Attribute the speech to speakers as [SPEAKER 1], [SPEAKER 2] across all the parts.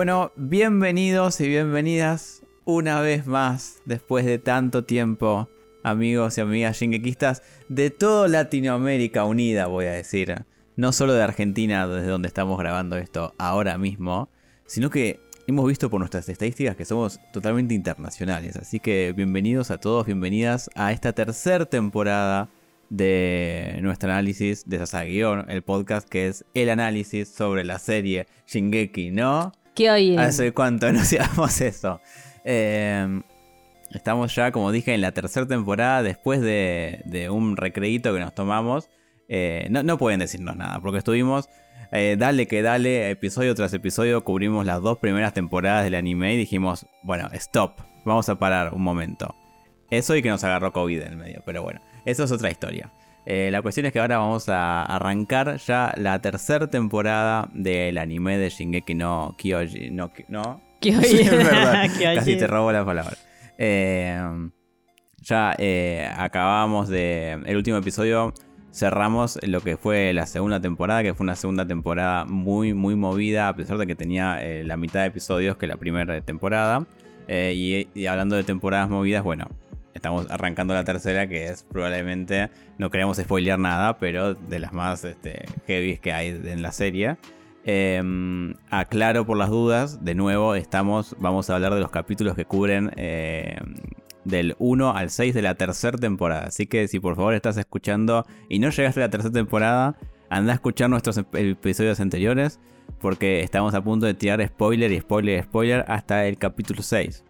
[SPEAKER 1] Bueno, bienvenidos y bienvenidas una vez más, después de tanto tiempo, amigos y amigas shingekistas de toda Latinoamérica unida, voy a decir. No solo de Argentina, desde donde estamos grabando esto ahora mismo, sino que hemos visto por nuestras estadísticas que somos totalmente internacionales. Así que bienvenidos a todos, bienvenidas a esta tercera temporada de nuestro análisis de Sasagio, el podcast que es el análisis sobre la serie Shingeki, ¿no? ¿Hace cuánto anunciamos eso? Eh, estamos ya, como dije, en la tercera temporada, después de, un recreíto que nos tomamos. Eh, no, no, pueden decirnos nada, porque estuvimos, eh, dale que dale, episodio tras episodio, cubrimos las dos primeras temporadas del anime y dijimos, bueno, stop, vamos a parar un momento. Eso y que nos agarró COVID en el medio, pero bueno, eso es otra historia. Eh, la cuestión es que ahora vamos a arrancar ya la tercera temporada del anime de Shingeki no Kyoji. No, no.
[SPEAKER 2] Kyoji.
[SPEAKER 1] es verdad. Casi te robo la palabra. Eh, ya eh, acabamos de. El último episodio cerramos lo que fue la segunda temporada, que fue una segunda temporada muy, muy movida, a pesar de que tenía la mitad de episodios que la primera temporada. y hablando de temporadas movidas, bueno, estamos arrancando la tercera, que es probablemente, no queremos spoilear nada, pero de las más este, heavy que hay en la serie. Em, aclaro por las dudas, de nuevo, estamos, vamos a hablar de los capítulos que cubren em, del 1 al 6 de la tercera temporada. Así que si por favor estás escuchando y no llegaste a la tercera temporada, anda a escuchar nuestros episodios anteriores, porque estamos a punto de tirar spoiler y spoiler y spoiler hasta el capítulo 6.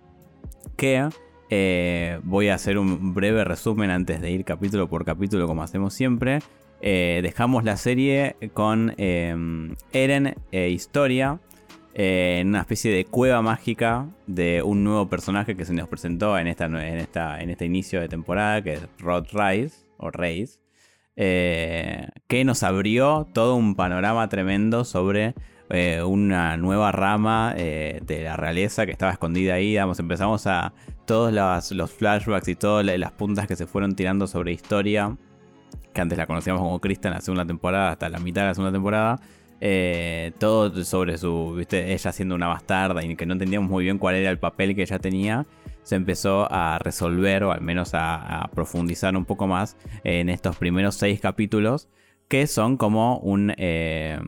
[SPEAKER 1] Que eh, voy a hacer un breve resumen antes de ir capítulo por capítulo como hacemos siempre. Eh, dejamos la serie con em, Eren e Historia eh, en una especie de cueva mágica de un nuevo personaje que se nos presentó en, esta, en, esta, en este inicio de temporada, que es Rod Rice, o Reis, que nos abrió todo un panorama tremendo sobre una nueva rama de la realeza que estaba escondida ahí. empezamos a todos los, flashbacks y todas las puntas que se fueron tirando sobre historia, que antes la conocíamos como Krista en la segunda temporada, hasta la mitad de la segunda temporada, eh, todo sobre su, viste, ella siendo una bastarda y que no entendíamos muy bien cuál era el papel que ella tenía, se empezó a resolver o al menos a, profundizar un poco más en estos primeros seis capítulos, que son como un... Eh,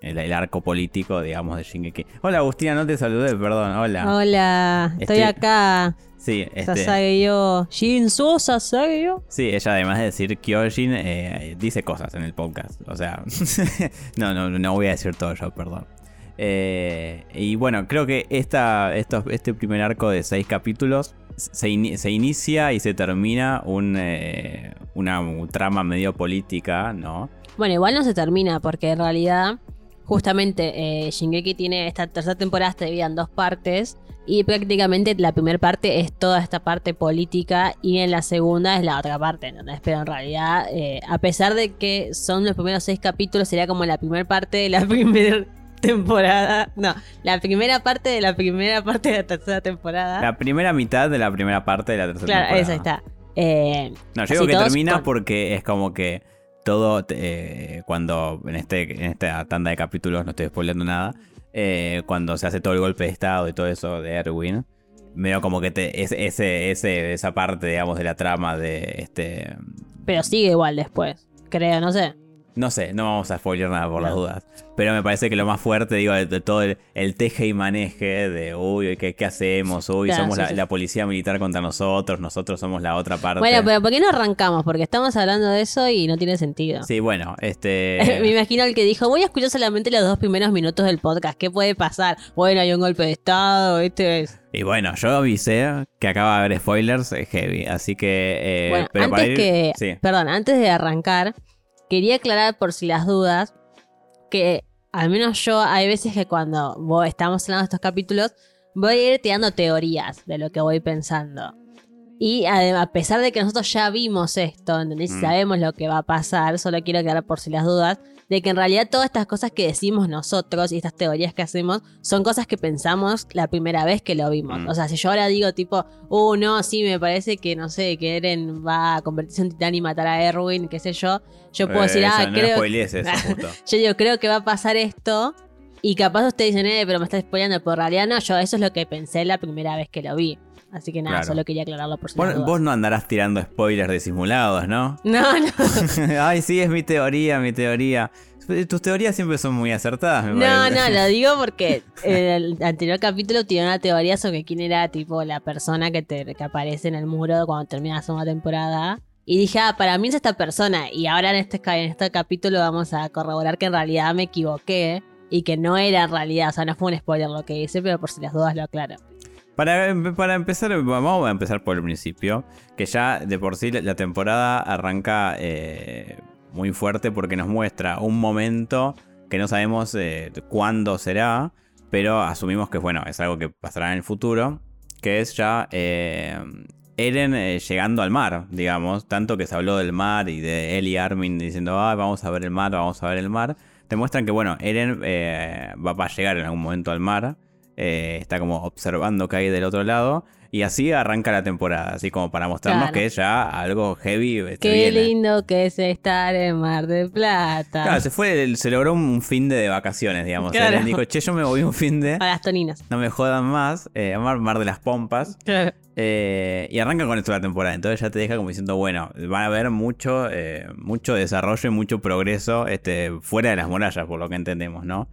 [SPEAKER 1] el, arco político, digamos, de Shingeki. Hola Agustina, no te saludé, perdón, hola.
[SPEAKER 2] Hola, estoy, acá.
[SPEAKER 1] Sí, este...
[SPEAKER 2] Sasageyo. Shinzo Sasageyo.
[SPEAKER 1] Sí, ella además de decir Kyojin, eh, dice cosas en el podcast. O sea, no, no, no voy a decir todo yo, perdón. Eh, y bueno, creo que esta, este primer arco de seis capítulos se, inicia y se termina un, eh, una trama medio política, ¿no?
[SPEAKER 2] Bueno, igual no se termina porque en realidad justamente eh, Shingeki tiene esta tercera temporada dividida en dos partes y prácticamente la primera parte es toda esta parte política y en la segunda es la otra parte, ¿entendés? Pero en realidad, eh, a pesar de que son los primeros seis capítulos, sería como la primera parte de la primera temporada. No, la primera parte de la primera parte de la tercera temporada.
[SPEAKER 1] La primera mitad de la primera parte de la tercera temporada.
[SPEAKER 2] Claro, esa está. Eh,
[SPEAKER 1] no, yo digo que termina porque es como que todo eh, cuando en este en esta tanda de capítulos no estoy spoilando nada eh, cuando se hace todo el golpe de estado y todo eso de Erwin medio como que te, ese, ese, esa parte digamos de la trama de este
[SPEAKER 2] pero sigue igual después creo no sé
[SPEAKER 1] no sé, no vamos a spoiler nada por las dudas. Pero me parece que lo más fuerte, digo, de, todo el, teje y maneje de, uy, ¿qué, qué hacemos? Uy, somos la, policía militar contra nosotros, nosotros somos la otra parte.
[SPEAKER 2] Bueno, pero ¿por qué no arrancamos? Porque estamos hablando de eso y no tiene sentido.
[SPEAKER 1] Sí, bueno, este...
[SPEAKER 2] me imagino el que dijo, voy a escuchar solamente los dos primeros minutos del podcast, ¿qué puede pasar? Bueno, hay un golpe de estado, este es...
[SPEAKER 1] Y bueno, yo avisé que acaba de haber spoilers heavy, así que... Eh,
[SPEAKER 2] bueno, antes que... Perdón, antes de arrancar quería aclarar por si las dudas que al menos yo hay veces que cuando estamos hablando de estos capítulos voy a ir tirando teorías de lo que voy pensando. Y a pesar de que nosotros ya vimos esto, ¿entendés? Mm. Sabemos lo que va a pasar, solo quiero aclarar por si las dudas, de que en realidad todas estas cosas que decimos nosotros y estas teorías que hacemos son cosas que pensamos la primera vez que lo vimos. Mm. O sea, si yo ahora digo tipo, uh, no, sí, me parece que, no sé, que Eren va a convertirse en titán y matar a Erwin, qué sé yo, yo puedo decir,
[SPEAKER 1] eh,
[SPEAKER 2] ah, creo...
[SPEAKER 1] eso,
[SPEAKER 2] yo digo, creo que va a pasar esto, Y capaz ustedes dicen, eh, pero me está spoileando, por realidad no, yo eso es lo que pensé la primera vez que lo vi. Así que nada, solo quería aclararlo por si
[SPEAKER 1] Vos no andarás tirando spoilers disimulados, ¿no?
[SPEAKER 2] No, no.
[SPEAKER 1] Ay, sí, es mi teoría, mi teoría. Tus teorías siempre son muy acertadas, me
[SPEAKER 2] No, no, lo digo porque en el anterior capítulo tiene una teoría sobre quién era tipo la persona que, te, que aparece en el muro cuando termina la segunda temporada. Y dije, ah, para mí es esta persona. Y ahora en este, en este capítulo vamos a corroborar que en realidad me equivoqué y que no era en realidad, o sea, no fue un spoiler lo que hice, pero por si las dudas lo aclaro.
[SPEAKER 1] Para, empezar, vamos a empezar por el principio, que ya de por sí la temporada arranca eh, muy fuerte porque nos muestra un momento que no sabemos eh, cuándo será, pero asumimos que bueno, es algo que pasará en el futuro, que es ya eh, Eren llegando al mar, digamos, tanto que se habló del mar y de él y Armin diciendo, ah, vamos a ver el mar, vamos a ver el mar, te muestran que bueno, Eren va a llegar en algún momento al mar, está como observando que hay del otro lado y así arranca la temporada, así como para mostrarnos que es ya algo heavy.
[SPEAKER 2] Este, Qué lindo que es estar en Mar del Plata.
[SPEAKER 1] Claro, se fue, se logró un fin de, vacaciones, digamos. Claro. dijo, che, yo me voy un fin de.
[SPEAKER 2] A las toninas.
[SPEAKER 1] No me jodan más. Eh, mar, mar de las Pompas. Claro. Eh, y arranca con esto la temporada. Entonces ya te deja como diciendo, bueno, van a haber mucho, eh, mucho desarrollo y mucho progreso este, fuera de las murallas, por lo que entendemos, ¿no?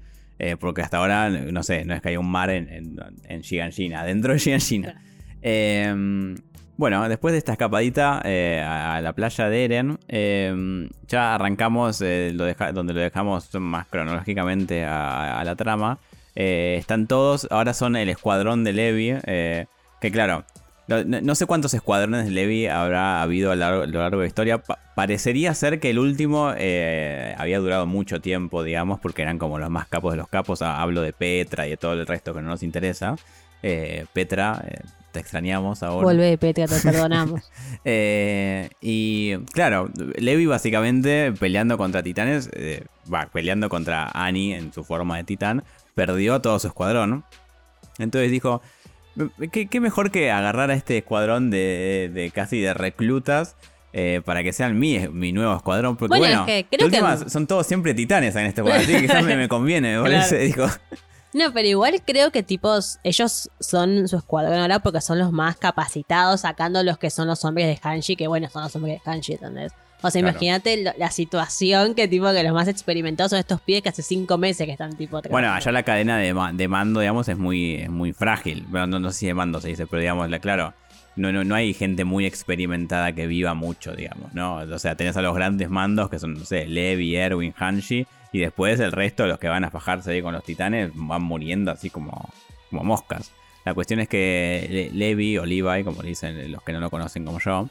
[SPEAKER 1] Porque hasta ahora, no sé, no es que haya un mar en, en, en dentro de Shiganshina. Em, bueno, después de esta escapadita eh, a, la playa de Eren, em, ya arrancamos eh, donde lo dejamos más cronológicamente a, la trama. Eh, están todos, ahora son el escuadrón de Levi, que claro, no, sé cuántos escuadrones de Levi habrá habido a lo largo, de la historia. parecería ser que el último había durado mucho tiempo, digamos, porque eran como los más capos de los capos. Hablo de Petra y de todo el resto que no nos interesa. Petra, te extrañamos ahora.
[SPEAKER 2] Vuelve, Petra, te perdonamos.
[SPEAKER 1] Eh, y claro, Levi básicamente peleando contra titanes, eh, va, peleando contra Annie en su forma de titán, perdió a todo su escuadrón. Entonces dijo, ¿qué, mejor que agarrar a este escuadrón de, casi de reclutas? Eh, para que sean mi, mi nuevo escuadrón. Porque bueno, son todos siempre titanes en este escuadrón. Así que quizás me, conviene, me parece.
[SPEAKER 2] No, pero igual creo que tipos, ellos son su escuadrón ahora porque son los más capacitados, sacando los que son los hombres de Hanshi, que bueno, son los hombres de Hanshi, ¿entendés? O sea, imagínate la situación que tipo que los más experimentados son estos pies que hace cinco meses que están tipo...
[SPEAKER 1] Bueno, allá la cadena de, mando, digamos, es muy, muy frágil. no, no sé si de mando se dice, pero digamos, claro, no, no, no hay gente muy experimentada que viva mucho, digamos, ¿no? O sea, tenés a los grandes mandos que son, no sé, Levi, Erwin, Hanshi, y después el resto de los que van a fajarse ahí con los titanes van muriendo así como, como moscas. La cuestión es que Levi o Levi, como dicen los que no lo conocen como yo,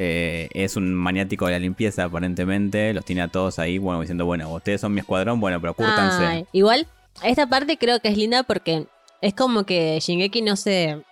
[SPEAKER 1] eh, es un maniático de la limpieza aparentemente. Los tiene a todos ahí, bueno, diciendo, bueno, ustedes son mi escuadrón, bueno, pero cúrtanse.
[SPEAKER 2] igual, esta parte creo que es linda porque es como que Shingeki no se,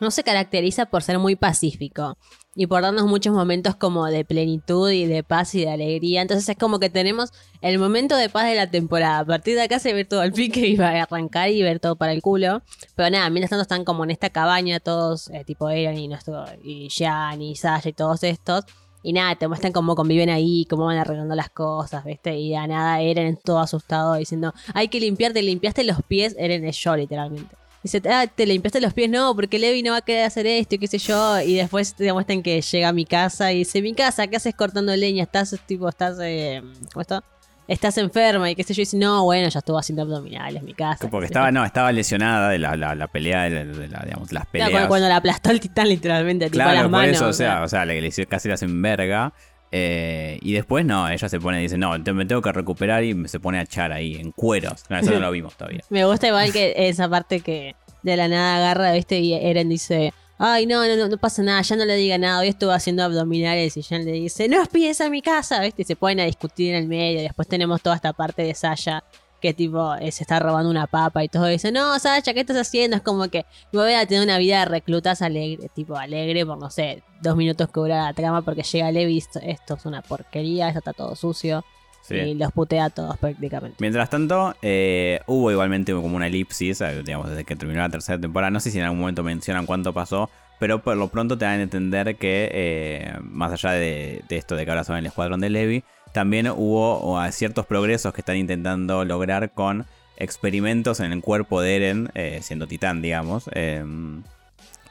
[SPEAKER 2] no se caracteriza por ser muy pacífico y por darnos muchos momentos como de plenitud y de paz y de alegría. Entonces es como que tenemos el momento de paz de la temporada. A partir de acá se ve todo el pique y va a arrancar y ver todo para el culo. Pero nada, mientras tanto están como en esta cabaña todos, eh, tipo Eren y, nuestro, y Jan y Sasha y todos estos. Y nada, te muestran cómo conviven ahí, cómo van arreglando las cosas, ¿viste? Y a nada Eren todo asustado diciendo, hay que limpiarte, limpiaste los pies, Eren es yo literalmente. Dice, ah, te limpiaste los pies, no, porque Levi no va a querer hacer esto y qué sé yo. Y después te demuestran que llega a mi casa y dice, mi casa, ¿qué haces cortando leña? Estás, tipo, estás, eh, ¿cómo está? Estás enferma y qué sé yo. Y dice, no, bueno, ya estuvo haciendo abdominales, mi casa.
[SPEAKER 1] Porque estaba, no, estaba lesionada de la, la, pelea, de, la, digamos, las peleas.
[SPEAKER 2] Claro, cuando, la aplastó el titán literalmente, tipo, a las por Eso,
[SPEAKER 1] o sea, o sea, le, casi la hacen verga. Eh, y después no, ella se pone y dice, no, me tengo que recuperar y se pone a echar ahí en cueros. Eso no lo vimos todavía.
[SPEAKER 2] me gusta igual que esa parte que de la nada agarra, ¿viste? Y Eren dice, ay, no, no, no, pasa nada, ya no le diga nada, hoy estuvo haciendo abdominales y Jan le dice, no pides a mi casa, ¿viste? Y se ponen a discutir en el medio y después tenemos toda esta parte de Sasha que tipo eh, se está robando una papa y todo dice, no, Sasha, ¿qué estás haciendo? Es como que me voy a tener una vida de reclutas alegre, tipo alegre por, no sé, dos minutos que dura la trama porque llega Levi, esto es una porquería, esto está todo sucio. Y los putea a todos prácticamente.
[SPEAKER 1] Mientras tanto, eh, hubo igualmente como una elipsis, eh, digamos, desde que terminó la tercera temporada. No sé si en algún momento mencionan cuánto pasó, pero por lo pronto te dan a entender que, eh, más allá de, esto de que ahora son el escuadrón de Levi, también hubo ciertos progresos que están intentando lograr con experimentos en el cuerpo de Eren, eh, siendo titán, digamos. Em,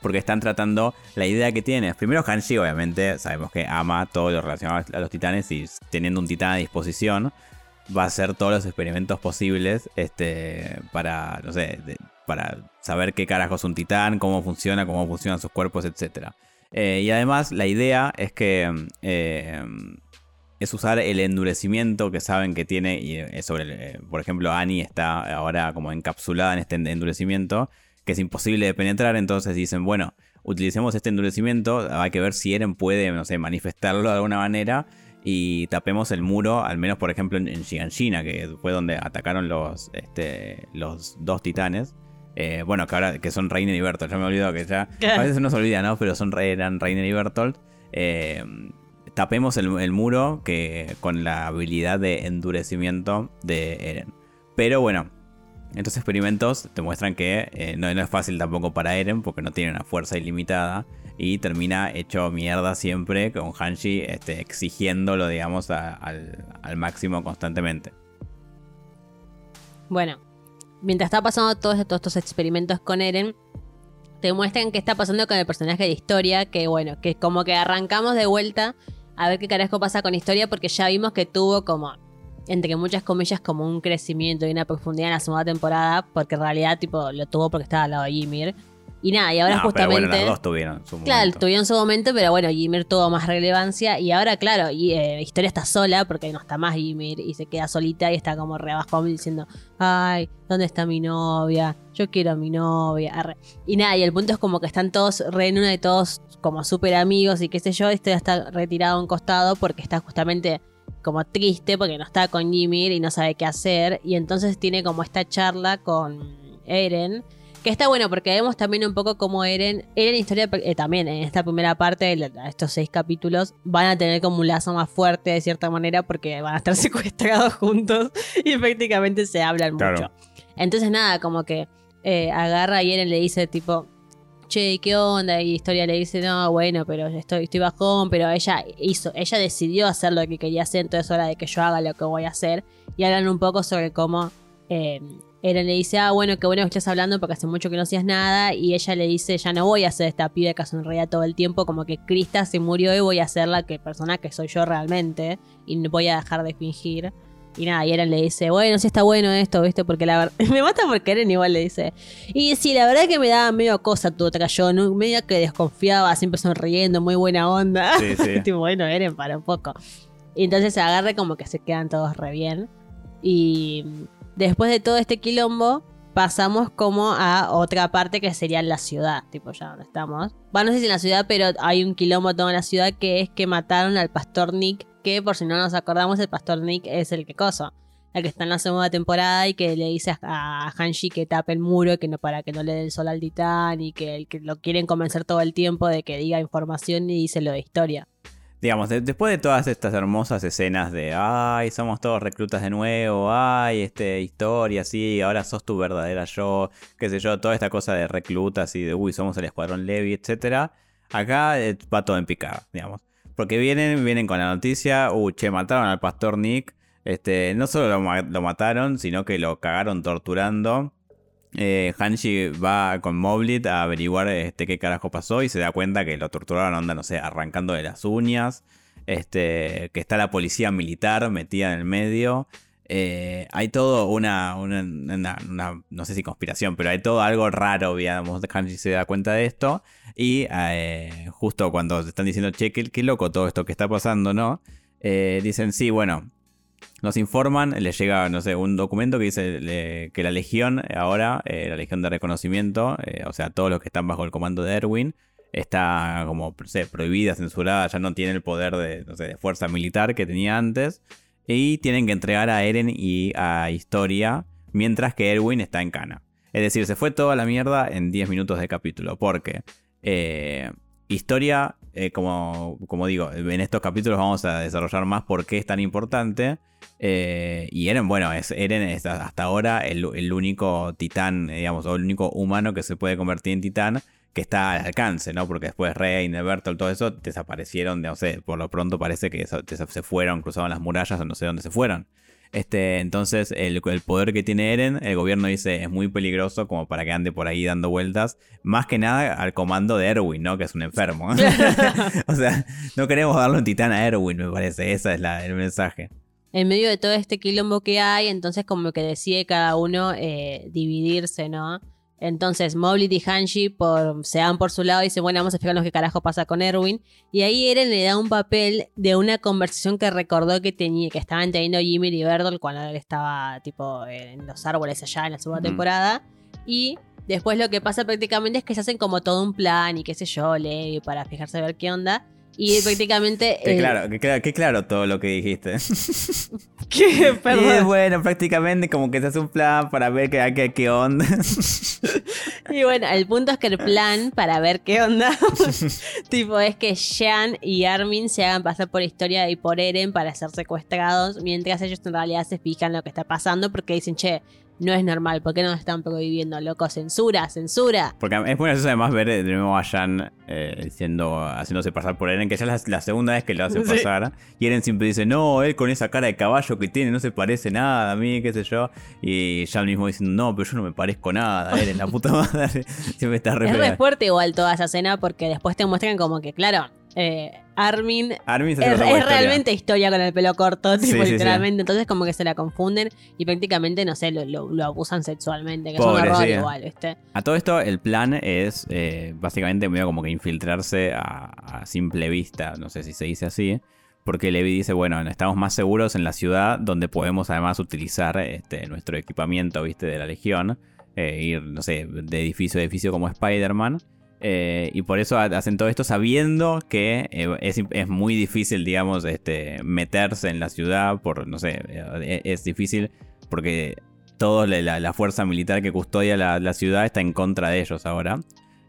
[SPEAKER 1] porque están tratando la idea que tiene. Primero Hanshi, obviamente, sabemos que ama todo lo relacionado a los titanes y teniendo un titán a disposición, va a hacer todos los experimentos posibles este, para, no sé, para saber qué carajo es un titán, cómo funciona, cómo funcionan sus cuerpos, etc. Eh, y además la idea es que eh, es usar el endurecimiento que saben que tiene, y eh, sobre, por ejemplo, Annie está ahora como encapsulada en este endurecimiento, que es imposible de penetrar, entonces dicen, bueno, utilicemos este endurecimiento, hay que ver si Eren puede, no sé, manifestarlo de alguna manera y tapemos el muro, al menos por ejemplo en, en que fue donde atacaron los, este, los dos titanes. Eh, bueno, que ahora que son Reiner y Bertolt, ya me he olvidado que ya. A veces no se olvida, ¿no? Pero son, eran Reiner y Bertolt. Eh, tapemos el, muro que, con la habilidad de endurecimiento de Eren. Pero bueno, estos experimentos te muestran que eh, no, es fácil tampoco para Eren porque no tiene una fuerza ilimitada y termina hecho mierda siempre con Hanshi este, exigiéndolo, digamos, al, máximo constantemente.
[SPEAKER 2] Bueno, mientras está pasando todos, estos experimentos con Eren, te muestran qué está pasando con el personaje de Historia, que bueno, que como que arrancamos de vuelta a ver qué carajo pasa con Historia, porque ya vimos que tuvo como, entre muchas comillas, como un crecimiento y una profundidad en la segunda temporada, porque en realidad tipo lo tuvo porque estaba al lado de Ymir. Y nada, y ahora justamente.
[SPEAKER 1] Pero bueno, tuvieron su
[SPEAKER 2] Claro, tuvieron su momento, pero bueno, Ymir tuvo más relevancia. Y ahora, claro, y, eh, Historia está sola porque no está más Ymir y se queda solita y está como re abajo diciendo: Ay, ¿dónde está mi novia? Yo quiero a mi novia. Y nada, y el punto es como que están todos re en una de todos como súper amigos y qué sé yo. Historia está retirado a un costado porque está justamente como triste porque no está con Ymir y no sabe qué hacer. Y entonces tiene como esta charla con Eren que está bueno porque vemos también un poco cómo Eren, Eren Historia eh, también en esta primera parte de estos seis capítulos van a tener como un lazo más fuerte de cierta manera porque van a estar secuestrados juntos y prácticamente se hablan mucho. Entonces nada, como que eh, agarra y Eren le dice tipo, che, ¿qué onda? Y Historia le dice, no, bueno, pero estoy, estoy bajón, pero ella hizo, ella decidió hacer lo que quería hacer, entonces es hora de que yo haga lo que voy a hacer. Y hablan un poco sobre cómo... Eh, Eren le dice, ah, bueno, qué bueno que estés hablando porque hace mucho que no hacías nada. Y ella le dice, ya no voy a ser esta pibe que sonreía todo el tiempo, como que Krista se murió y voy a ser la que, persona que soy yo realmente. Y no voy a dejar de fingir. Y nada, y Eren le dice, bueno, sí está bueno esto, ¿viste? Porque la verdad. me mata porque Eren igual le dice. Y sí, la verdad que me daba medio cosa tu yo, ¿no? medio que desconfiaba, siempre sonriendo, muy buena onda. Sí, sí. bueno, Eren, para un poco. Y entonces se agarra como que se quedan todos re bien. Y Después de todo este quilombo, pasamos como a otra parte que sería la ciudad, tipo ya donde estamos. Bueno, no sé si en la ciudad, pero hay un quilombo todo en la ciudad que es que mataron al pastor Nick, que por si no nos acordamos, el pastor Nick es el que coso. El que está en la segunda temporada y que le dice a Hanshi que tape el muro que no, para que no le dé el sol al titán y que, que lo quieren convencer todo el tiempo de que diga información y dice lo de historia
[SPEAKER 1] digamos, después de todas estas hermosas escenas de, ay, somos todos reclutas de nuevo, ay, este, historia, sí, ahora sos tu verdadera yo, qué sé yo, toda esta cosa de reclutas y de, uy, somos el escuadrón Levi, etcétera, acá eh, va todo en picada, digamos. Porque vienen, vienen con la noticia, uy, che, mataron al pastor Nick, este, no solo lo, lo mataron, sino que lo cagaron torturando eh, Hanshi va con Moblit a averiguar este, qué carajo pasó y se da cuenta que lo torturaron, onda, no sé, arrancando de las uñas. Este, que está la policía militar metida en el medio. Eh, hay todo una, no sé si conspiración, pero hay todo algo raro, digamos. Hanshi se da cuenta de esto. Y eh, justo cuando están diciendo, che, qué, loco todo esto que está pasando, ¿no? dicen, sí, bueno, nos informan, les llega, no sé, un documento que dice que la Legión, ahora, eh, la Legión de Reconocimiento, eh, o sea, todos los que están bajo el comando de Erwin, está como sé, prohibida, censurada, ya no tiene el poder de, no fuerza militar que tenía antes. Y tienen que entregar a Eren y a Historia, mientras que Erwin está en cana. Es decir, se fue toda la mierda en 10 minutos de capítulo, porque eh, Historia, como, como digo, en estos capítulos vamos a desarrollar más por qué es tan importante. Eh, y Eren, bueno, es, Eren es hasta ahora el, único titán, digamos, o el único humano que se puede convertir en titán que está al alcance, ¿no? Porque después Rey, Bertolt, todo eso desaparecieron, no sé, por lo pronto parece que se fueron, cruzaron las murallas o no sé dónde se fueron. Este, entonces, el, poder que tiene Eren, el gobierno dice es muy peligroso como para que ande por ahí dando vueltas. Más que nada al comando de Erwin, ¿no? Que es un enfermo. o sea, no queremos darle un titán a Erwin, me parece. Ese es el mensaje.
[SPEAKER 2] En medio de todo este quilombo que hay, entonces como que decide cada uno eh, dividirse, ¿no? Entonces Moblit y Hanshi por, se van por su lado y dicen, bueno, vamos a fijarnos qué carajo pasa con Erwin. Y ahí Eren le da un papel de una conversación que recordó que tenía, que estaban teniendo Jimmy y Berdol cuando él estaba tipo en los árboles allá en la segunda temporada. Y después lo que pasa prácticamente es que se hacen como todo un plan y qué sé yo, Levi, para fijarse a ver qué onda. Y prácticamente.
[SPEAKER 1] Qué, claro, qué, claro, todo lo que dijiste.
[SPEAKER 2] ¿Qué? Perdón.
[SPEAKER 1] Y bueno, prácticamente como que se hace un plan para ver qué, qué, onda.
[SPEAKER 2] Y bueno, el punto es que el plan para ver qué onda, tipo, es que Jean y Armin se hagan pasar por historia y por Eren para ser secuestrados, mientras ellos en realidad se fijan lo que está pasando porque dicen, che, no es normal. ¿Por qué no están prohibiendo, loco? Censura, censura.
[SPEAKER 1] Porque es bueno eso además ver de nuevo a Jan eh, haciéndose pasar por Eren, que ya es la, segunda vez que lo hace pasar. Y Eren siempre dice, no, él con esa cara de caballo que tiene no se parece nada a mí, qué sé yo. Y Jan mismo dice, no, pero yo no me parezco nada, Eren, la puta madre. siempre está re
[SPEAKER 2] Es re fuerte igual toda esa escena porque después te muestran como que, claro, eh, Armin, es, realmente historia con el pelo corto, literalmente. Entonces, como que se la confunden y prácticamente, no sé, lo, abusan sexualmente, que es un error igual,
[SPEAKER 1] A todo esto, el plan es eh, básicamente medio como que infiltrarse a, simple vista, no sé si se dice así. Porque Levi dice, bueno, estamos más seguros en la ciudad donde podemos además utilizar este, nuestro equipamiento, viste, de la Legión. Eh, ir, no sé, de edificio a edificio como Spider-Man. Eh, y por eso hacen todo esto sabiendo que eh, es, muy difícil, digamos, este, meterse en la ciudad. Por, no sé, eh, es difícil porque toda la, fuerza militar que custodia la, ciudad está en contra de ellos ahora.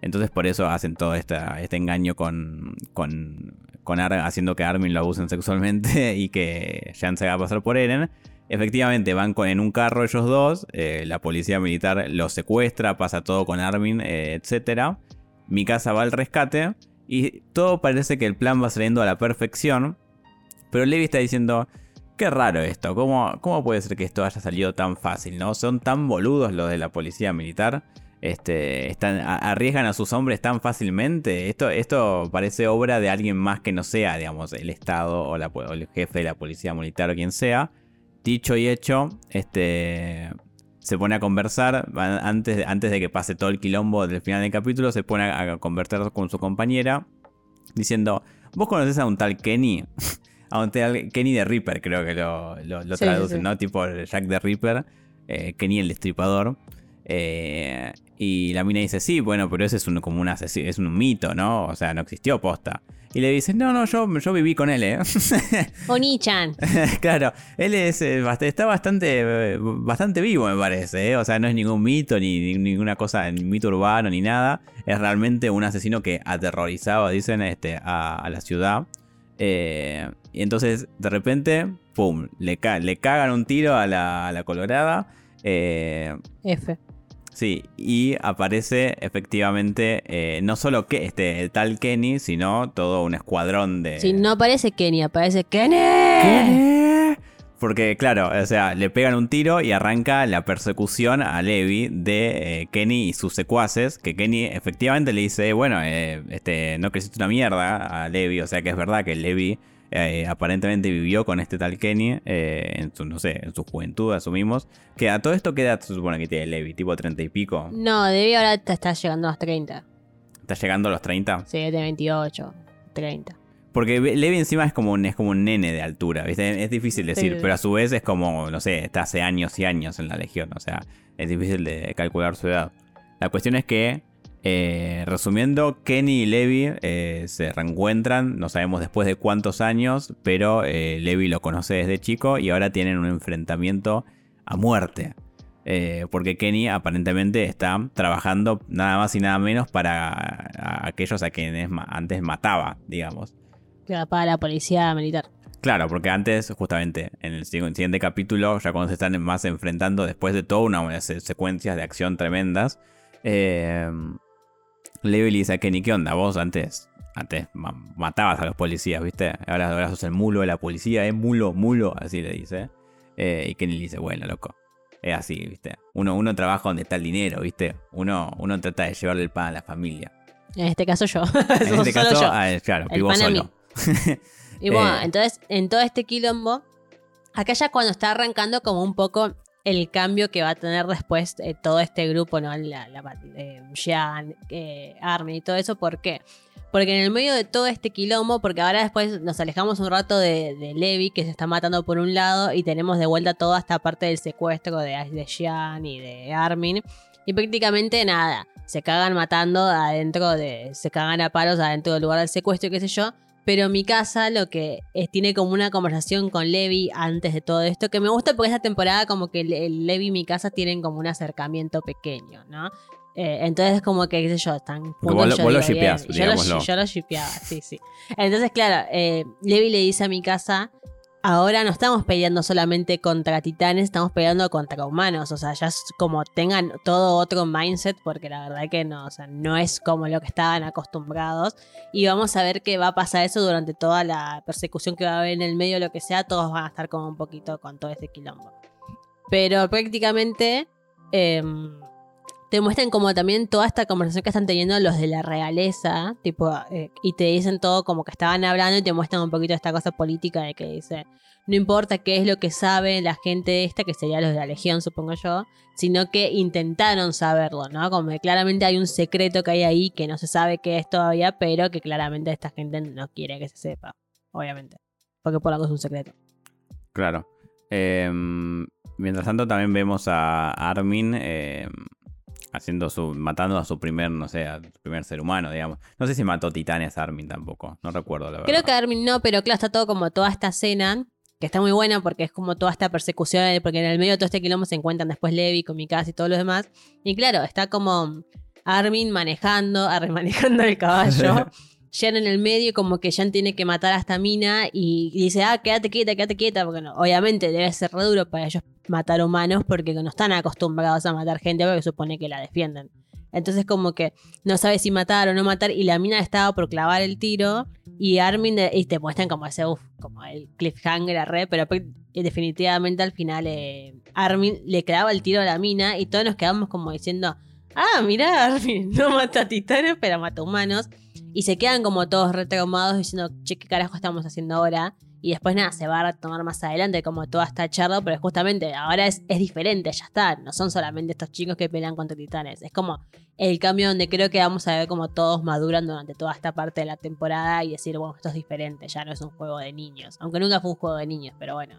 [SPEAKER 1] Entonces por eso hacen todo este engaño con, con, con haciendo que Armin lo abusen sexualmente y que Jan se haga pasar por Eren. Efectivamente, van en un carro ellos dos, la policía militar los secuestra, pasa todo con Armin, etc mi casa va al rescate y todo parece que el plan va saliendo a la perfección. Pero Levi está diciendo, qué raro esto, ¿cómo, cómo puede ser que esto haya salido tan fácil? ¿no? Son tan boludos los de la policía militar. Este, están, arriesgan a sus hombres tan fácilmente. Esto, esto parece obra de alguien más que no sea, digamos, el Estado o, o el jefe de la policía militar o quien sea. Dicho y hecho, este, se pone a conversar, antes, antes de que pase todo el quilombo del final del capítulo, se pone a, conversar con su compañera, diciendo, ¿vos conoces a un tal Kenny? a un tal Kenny de Reaper, creo que lo, lo, traducen, ¿no? Tipo Jack de Reaper, eh, Kenny el destripador. Eh, y la mina dice, sí, bueno, pero ese es un, como una, es un mito, ¿no? O sea, no existió posta. Y le dice, no, no, yo, yo viví con él, ¿eh?
[SPEAKER 2] Oni-chan.
[SPEAKER 1] claro, él es, eh, está bastante, bastante vivo, me parece, ¿eh? O sea, no es ningún mito, ni, ninguna cosa, ni mito urbano, ni nada. Es realmente un asesino que aterrorizaba, dicen, este, a, la ciudad. Eh, y entonces, de repente, ¡pum! Le, le cagan un tiro a la, a la colorada.
[SPEAKER 2] Eh, F.
[SPEAKER 1] Sí, y aparece efectivamente eh, no solo que este el tal Kenny, sino todo un escuadrón de.
[SPEAKER 2] Sí, no aparece Kenny, aparece Kenny. ¿Kenny?
[SPEAKER 1] Porque, claro, o sea, le pegan un tiro y arranca la persecución a Levi de eh, Kenny y sus secuaces. Que Kenny efectivamente le dice, bueno, eh, este, no creciste una mierda a Levi. O sea que es verdad que Levi eh, aparentemente vivió con este tal Kenny eh, en su, no sé, en su juventud, asumimos. Que a todo esto, ¿qué edad se supone que tiene Levi? ¿Tipo 30 y pico?
[SPEAKER 2] No, Levi ahora está llegando a los 30.
[SPEAKER 1] ¿Está llegando a los 30?
[SPEAKER 2] Sí, de 28, 30.
[SPEAKER 1] Porque Levi encima es como un, es como un nene de altura, ¿viste? Es difícil decir, pero a su vez es como, no sé, está hace años y años en la Legión, o sea, es difícil de calcular su edad. La cuestión es que eh, resumiendo, Kenny y Levi eh, se reencuentran, no sabemos después de cuántos años, pero eh, Levi lo conoce desde chico y ahora tienen un enfrentamiento a muerte. porque Kenny aparentemente está trabajando nada más y nada menos para aquellos a quienes antes mataba, digamos.
[SPEAKER 2] Para la policía militar.
[SPEAKER 1] Claro, porque antes, justamente, en el siguiente capítulo, ya cuando se están más enfrentando, después de toda una secuencias de acción tremendas, eh, Levi le dice a Kenny, ¿qué onda? Vos antes, antes matabas a los policías, ¿viste? Ahora, ahora sos el mulo de la policía, ¿eh? Mulo, mulo, así le dice. Eh, y Kenny le dice, bueno, loco, es así, ¿viste? Uno, uno trabaja donde está el dinero, ¿viste? Uno, uno trata de llevarle el pan a la familia.
[SPEAKER 2] En este caso yo.
[SPEAKER 1] En este caso,
[SPEAKER 2] yo.
[SPEAKER 1] ah, claro, vivo solo.
[SPEAKER 2] y bueno, eh, entonces, en todo este quilombo, acá ya cuando está arrancando como un poco el cambio que va a tener después eh, todo este grupo, ¿no? La, la eh, Jean, Armin y todo eso, ¿por qué? Porque en el medio de todo este quilombo, porque ahora después nos alejamos un rato de, Levi, que se está matando por un lado, y tenemos de vuelta toda esta parte del secuestro de, de Jean y de Armin. Y prácticamente nada, se cagan matando adentro de. Se cagan a palos adentro del lugar del secuestro, qué sé yo. Pero mi casa lo que es, tiene como una conversación con Levi antes de todo esto, que me gusta porque esta temporada como que Levi y mi casa tienen como un acercamiento pequeño, ¿no? Eh, entonces, como que, qué sé yo, están
[SPEAKER 1] juntos. Vos, lo shipeás,
[SPEAKER 2] yo, lo, yo lo shipeaba, sí, sí. Entonces, claro, eh, Levi le dice a mi casa, ahora no estamos peleando solamente contra titanes, estamos peleando contra humanos. O sea, ya es como tengan todo otro mindset, porque la verdad que no, o sea, no es como lo que estaban acostumbrados. Y vamos a ver qué va a pasar eso durante toda la persecución que va a haber en el medio, lo que sea, todos van a estar como un poquito con todo este quilombo. Pero prácticamente. Em, te muestran como también toda esta conversación que están teniendo los de la realeza, tipo, eh, y te dicen todo como que estaban hablando y te muestran un poquito esta cosa política de que dice, no importa qué es lo que sabe la gente esta, que sería los de la Legión, supongo yo, sino que intentaron saberlo, ¿no? Como que claramente hay un secreto que hay ahí que no se sabe qué es todavía, pero que claramente esta gente no quiere que se sepa, obviamente, porque por algo es un secreto.
[SPEAKER 1] Claro. Em, mientras tanto también vemos a Armin eh, haciendo su matando a su primer, no sé, a su primer ser humano, digamos. No sé si mató titanes a Armin tampoco, no recuerdo la verdad.
[SPEAKER 2] Creo que Armin no, pero claro, está todo como toda esta escena que está muy buena porque es como toda esta persecución, porque en el medio de todo este quilombo se encuentran después Levi con Mikasa y todos los demás. Y claro, está como Armin manejando, Armin manejando el caballo. Jen en el medio, como que Jen tiene que matar a esta mina y, dice, ah, quédate quieta, quédate quieta, porque no, obviamente debe ser re duro para ellos matar humanos porque no están acostumbrados a matar gente porque supone que la defienden. Entonces como que no sabe si matar o no matar y la mina estaba por clavar el tiro y Armin y te muestran como ese, uff, como el cliffhanger a re, pero definitivamente al final eh, Armin le clava el tiro a la mina y todos nos quedamos como diciendo, ah, mira Armin, no mata titanes pero mata humanos. Y se quedan como todos retraumados diciendo, che, ¿qué carajo estamos haciendo ahora? Y después nada, se va a tomar más adelante como toda esta charla, pero justamente ahora es, es diferente, ya está. No son solamente estos chicos que pelean contra titanes. Es como el cambio donde creo que vamos a ver como todos maduran durante toda esta parte de la temporada y decir, bueno, esto es diferente, ya no es un juego de niños. Aunque nunca fue un juego de niños, pero bueno.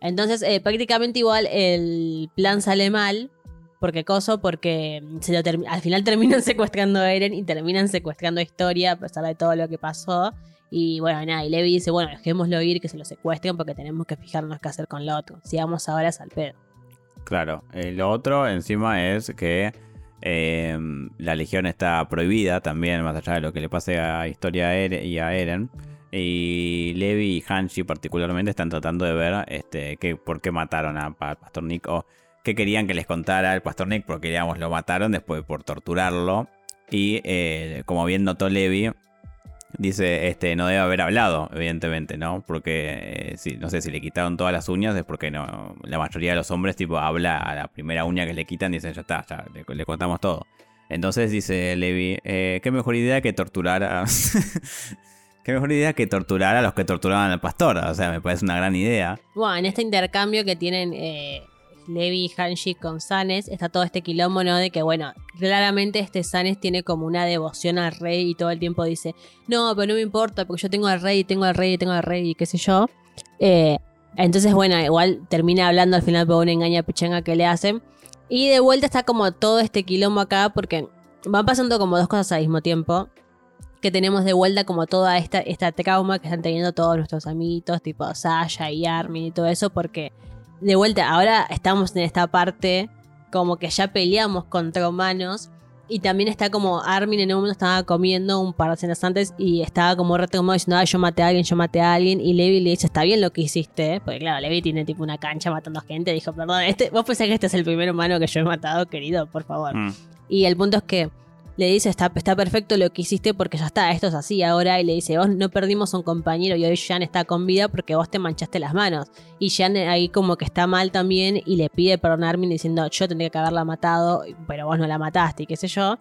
[SPEAKER 2] Entonces, eh, prácticamente igual el plan sale mal, porque coso, porque se al final terminan secuestrando a Eren y terminan secuestrando a Historia a pesar de todo lo que pasó. Y bueno, nada, y Levi dice, bueno, dejémoslo ir, que se lo secuestren porque tenemos que fijarnos qué hacer con lo otro. Si vamos ahora al pedo.
[SPEAKER 1] Claro, eh, lo otro encima es que em, la legión está prohibida también, más allá de lo que le pase a Historia y a Eren. Y Levi y Hanshi particularmente están tratando de ver este, que, por qué mataron a Pastor Nick o que querían que les contara el Pastor Nick porque digamos lo mataron después por torturarlo. Y eh, como bien notó Levi, dice, este, no debe haber hablado, evidentemente, ¿no? Porque, eh, no sé, si le quitaron todas las uñas es porque no, la mayoría de los hombres, tipo, habla a la primera uña que le quitan dicen, ya está, ya le, contamos todo. Entonces dice Levi, eh, qué mejor idea que torturar a... qué mejor idea que torturar a los que torturaban al pastor. O sea, me parece una gran idea.
[SPEAKER 2] Bueno, en este intercambio que tienen Levi Hanshi con Sanes, está todo este quilombo, ¿no? De que, bueno, claramente este Sanes tiene como una devoción al rey y todo el tiempo dice, no, pero no me importa porque yo tengo al rey, tengo al rey, tengo al rey y qué sé yo. Eh, entonces, bueno, igual termina hablando al final por una engaña pichanga que le hacen. Y de vuelta está como todo este quilombo acá porque van pasando como dos cosas al mismo tiempo. Que tenemos de vuelta como toda esta, esta trauma que están teniendo todos nuestros amiguitos, tipo Sasha y Armin y todo eso, porque de vuelta, ahora estamos en esta parte como que ya peleamos contra humanos. Y también está como Armin en un momento estaba comiendo un par de cenas antes y estaba como retomado diciendo, ah, yo maté a alguien, yo maté a alguien. Y Levi le dice, está bien lo que hiciste. Porque claro, Levi tiene tipo una cancha matando gente. Dijo, perdón, este, vos pensás que este es el primer humano que yo he matado, querido, por favor. Mm. Y el punto es que le dice, está, está perfecto lo que hiciste porque ya está, esto es así ahora. Y le dice, vos no perdimos un compañero y hoy Jan está con vida porque vos te manchaste las manos. Y Jan ahí como que está mal también y le pide perdón a Armin diciendo, yo tendría que haberla matado, pero vos no la mataste y qué sé yo.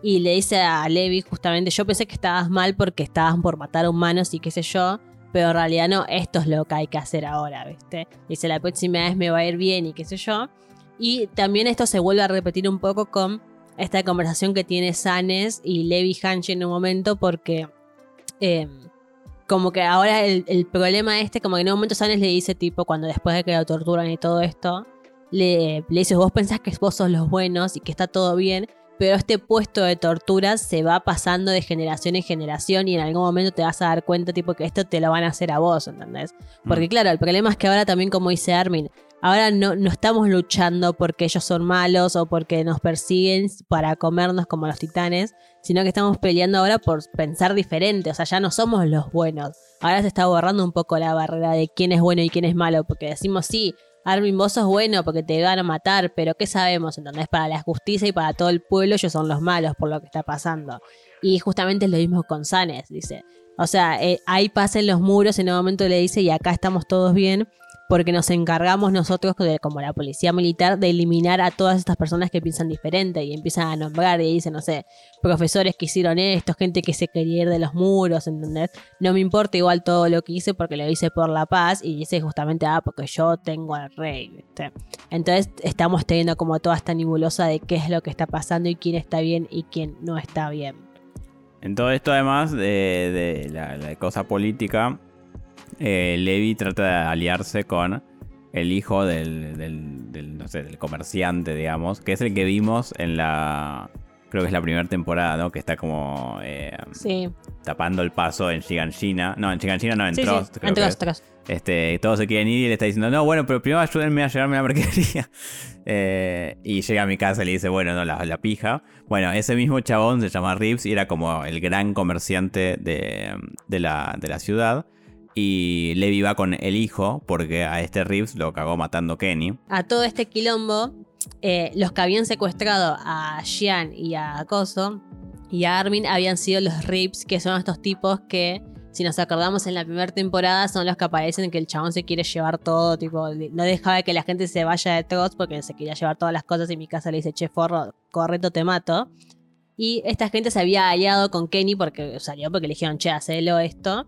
[SPEAKER 2] Y le dice a Levi justamente, yo pensé que estabas mal porque estabas por matar a humanos y qué sé yo. Pero en realidad no, esto es lo que hay que hacer ahora, ¿viste? Dice, la próxima vez me va a ir bien y qué sé yo. Y también esto se vuelve a repetir un poco con esta conversación que tiene Sanes y Levi Hanche en un momento porque eh, como que ahora el, problema este, como que en un momento Sanes le dice tipo cuando después de que lo torturan y todo esto, le, le dice vos pensás que vos sos los buenos y que está todo bien, pero este puesto de tortura se va pasando de generación en generación y en algún momento te vas a dar cuenta tipo que esto te lo van a hacer a vos, ¿entendés? Porque mm. claro, el problema es que ahora también como dice Armin, Ahora no, no estamos luchando porque ellos son malos o porque nos persiguen para comernos como los titanes, sino que estamos peleando ahora por pensar diferente. O sea, ya no somos los buenos. Ahora se está borrando un poco la barrera de quién es bueno y quién es malo, porque decimos sí. Armin, vos sos bueno porque te van a matar, pero ¿qué sabemos? Entonces, para la justicia y para todo el pueblo, ellos son los malos por lo que está pasando. Y justamente es lo mismo con Sanes, dice. O sea, eh, ahí pasen los muros, en un momento le dice, y acá estamos todos bien, porque nos encargamos nosotros, como la policía militar, de eliminar a todas estas personas que piensan diferente y empiezan a nombrar y dicen, no sé, profesores que hicieron esto, gente que se quería ir de los muros, ¿entendés? No me importa igual todo lo que hice porque lo hice por la paz y dice justamente, ah, porque yo tengo al rey, ¿viste? Entonces estamos teniendo como toda esta nebulosa de qué es lo que está pasando y quién está bien y quién no está bien.
[SPEAKER 1] En todo esto, además de, la cosa política, eh, Levi trata de aliarse con el hijo del, del, comerciante, digamos, que es el que vimos en la, creo que es la primera temporada, ¿no? Que está como eh, tapando el paso en Shiganshina. No, en Shiganshina no, en Trost. en Trost, Este, todos se quieren ir y él está diciendo, no, bueno, pero primero ayúdenme a llevarme la mercadería. Eh, y llega a mi casa y le dice, bueno, no, la, la, pija. Bueno, ese mismo chabón se llama Rips y era como el gran comerciante de, de, la, de la ciudad. Y Levi va con el hijo porque a este Reeves lo cagó matando Kenny.
[SPEAKER 2] A todo este quilombo, eh, los que habían secuestrado a Xian y a Coso y a Armin habían sido los Reeves, que son estos tipos que, si nos acordamos en la primera temporada, son los que aparecen que el chabón se quiere llevar todo, tipo, no dejaba que la gente se vaya de todos porque se quería llevar todas las cosas y mi casa le dice, che, forro, correcto, te mato. Y esta gente se había aliado con Kenny porque salió porque le dijeron, che, hacelo esto.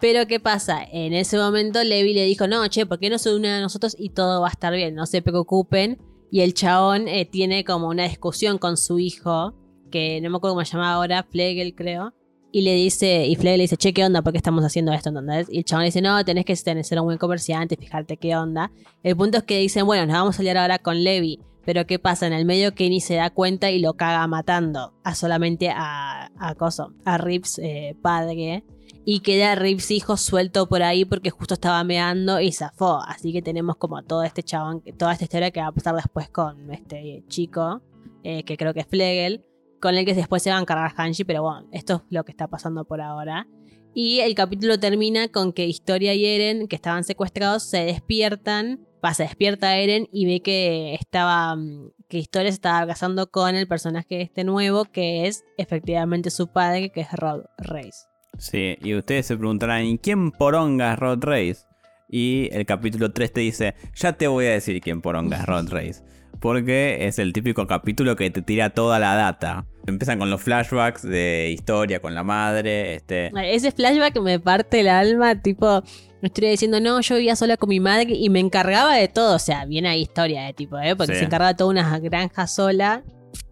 [SPEAKER 2] Pero ¿qué pasa? En ese momento Levi le dijo, no, che, ¿por qué no se une a nosotros y todo va a estar bien? No se preocupen. Y el chabón eh, tiene como una discusión con su hijo, que no me acuerdo cómo se llama ahora, Flegel creo. Y le dice, y Flegel le dice, che, ¿qué onda? ¿Por qué estamos haciendo esto? Y el chabón le dice, no, tenés que ser un buen comerciante, fijarte qué onda. El punto es que dicen, bueno, nos vamos a salir ahora con Levi. Pero ¿qué pasa? En el medio Kenny se da cuenta y lo caga matando a solamente a, a Coso, a Rips eh, padre y queda Rips hijo suelto por ahí porque justo estaba meando y zafó. Así que tenemos como todo este chabón, toda esta historia que va a pasar después con este chico, eh, que creo que es Flegel, con el que después se va a encargar Hanji, pero bueno, esto es lo que está pasando por ahora. Y el capítulo termina con que Historia y Eren, que estaban secuestrados, se despiertan. Va, se despierta Eren y ve que estaba. Mm, que Historia se estaba casando con el personaje este nuevo, que es efectivamente su padre, que es Rod Reis.
[SPEAKER 1] Sí, y ustedes se preguntarán, ¿y quién poronga es Rod Race? Y el capítulo 3 te dice, ya te voy a decir quién poronga es Rod Race. Porque es el típico capítulo que te tira toda la data. Empiezan con los flashbacks de historia con la madre. Este...
[SPEAKER 2] Ese flashback me parte el alma, tipo, estoy diciendo, no, yo vivía sola con mi madre y me encargaba de todo. O sea, bien hay historia de tipo, ¿eh? Porque se encargaba de toda una granja sola.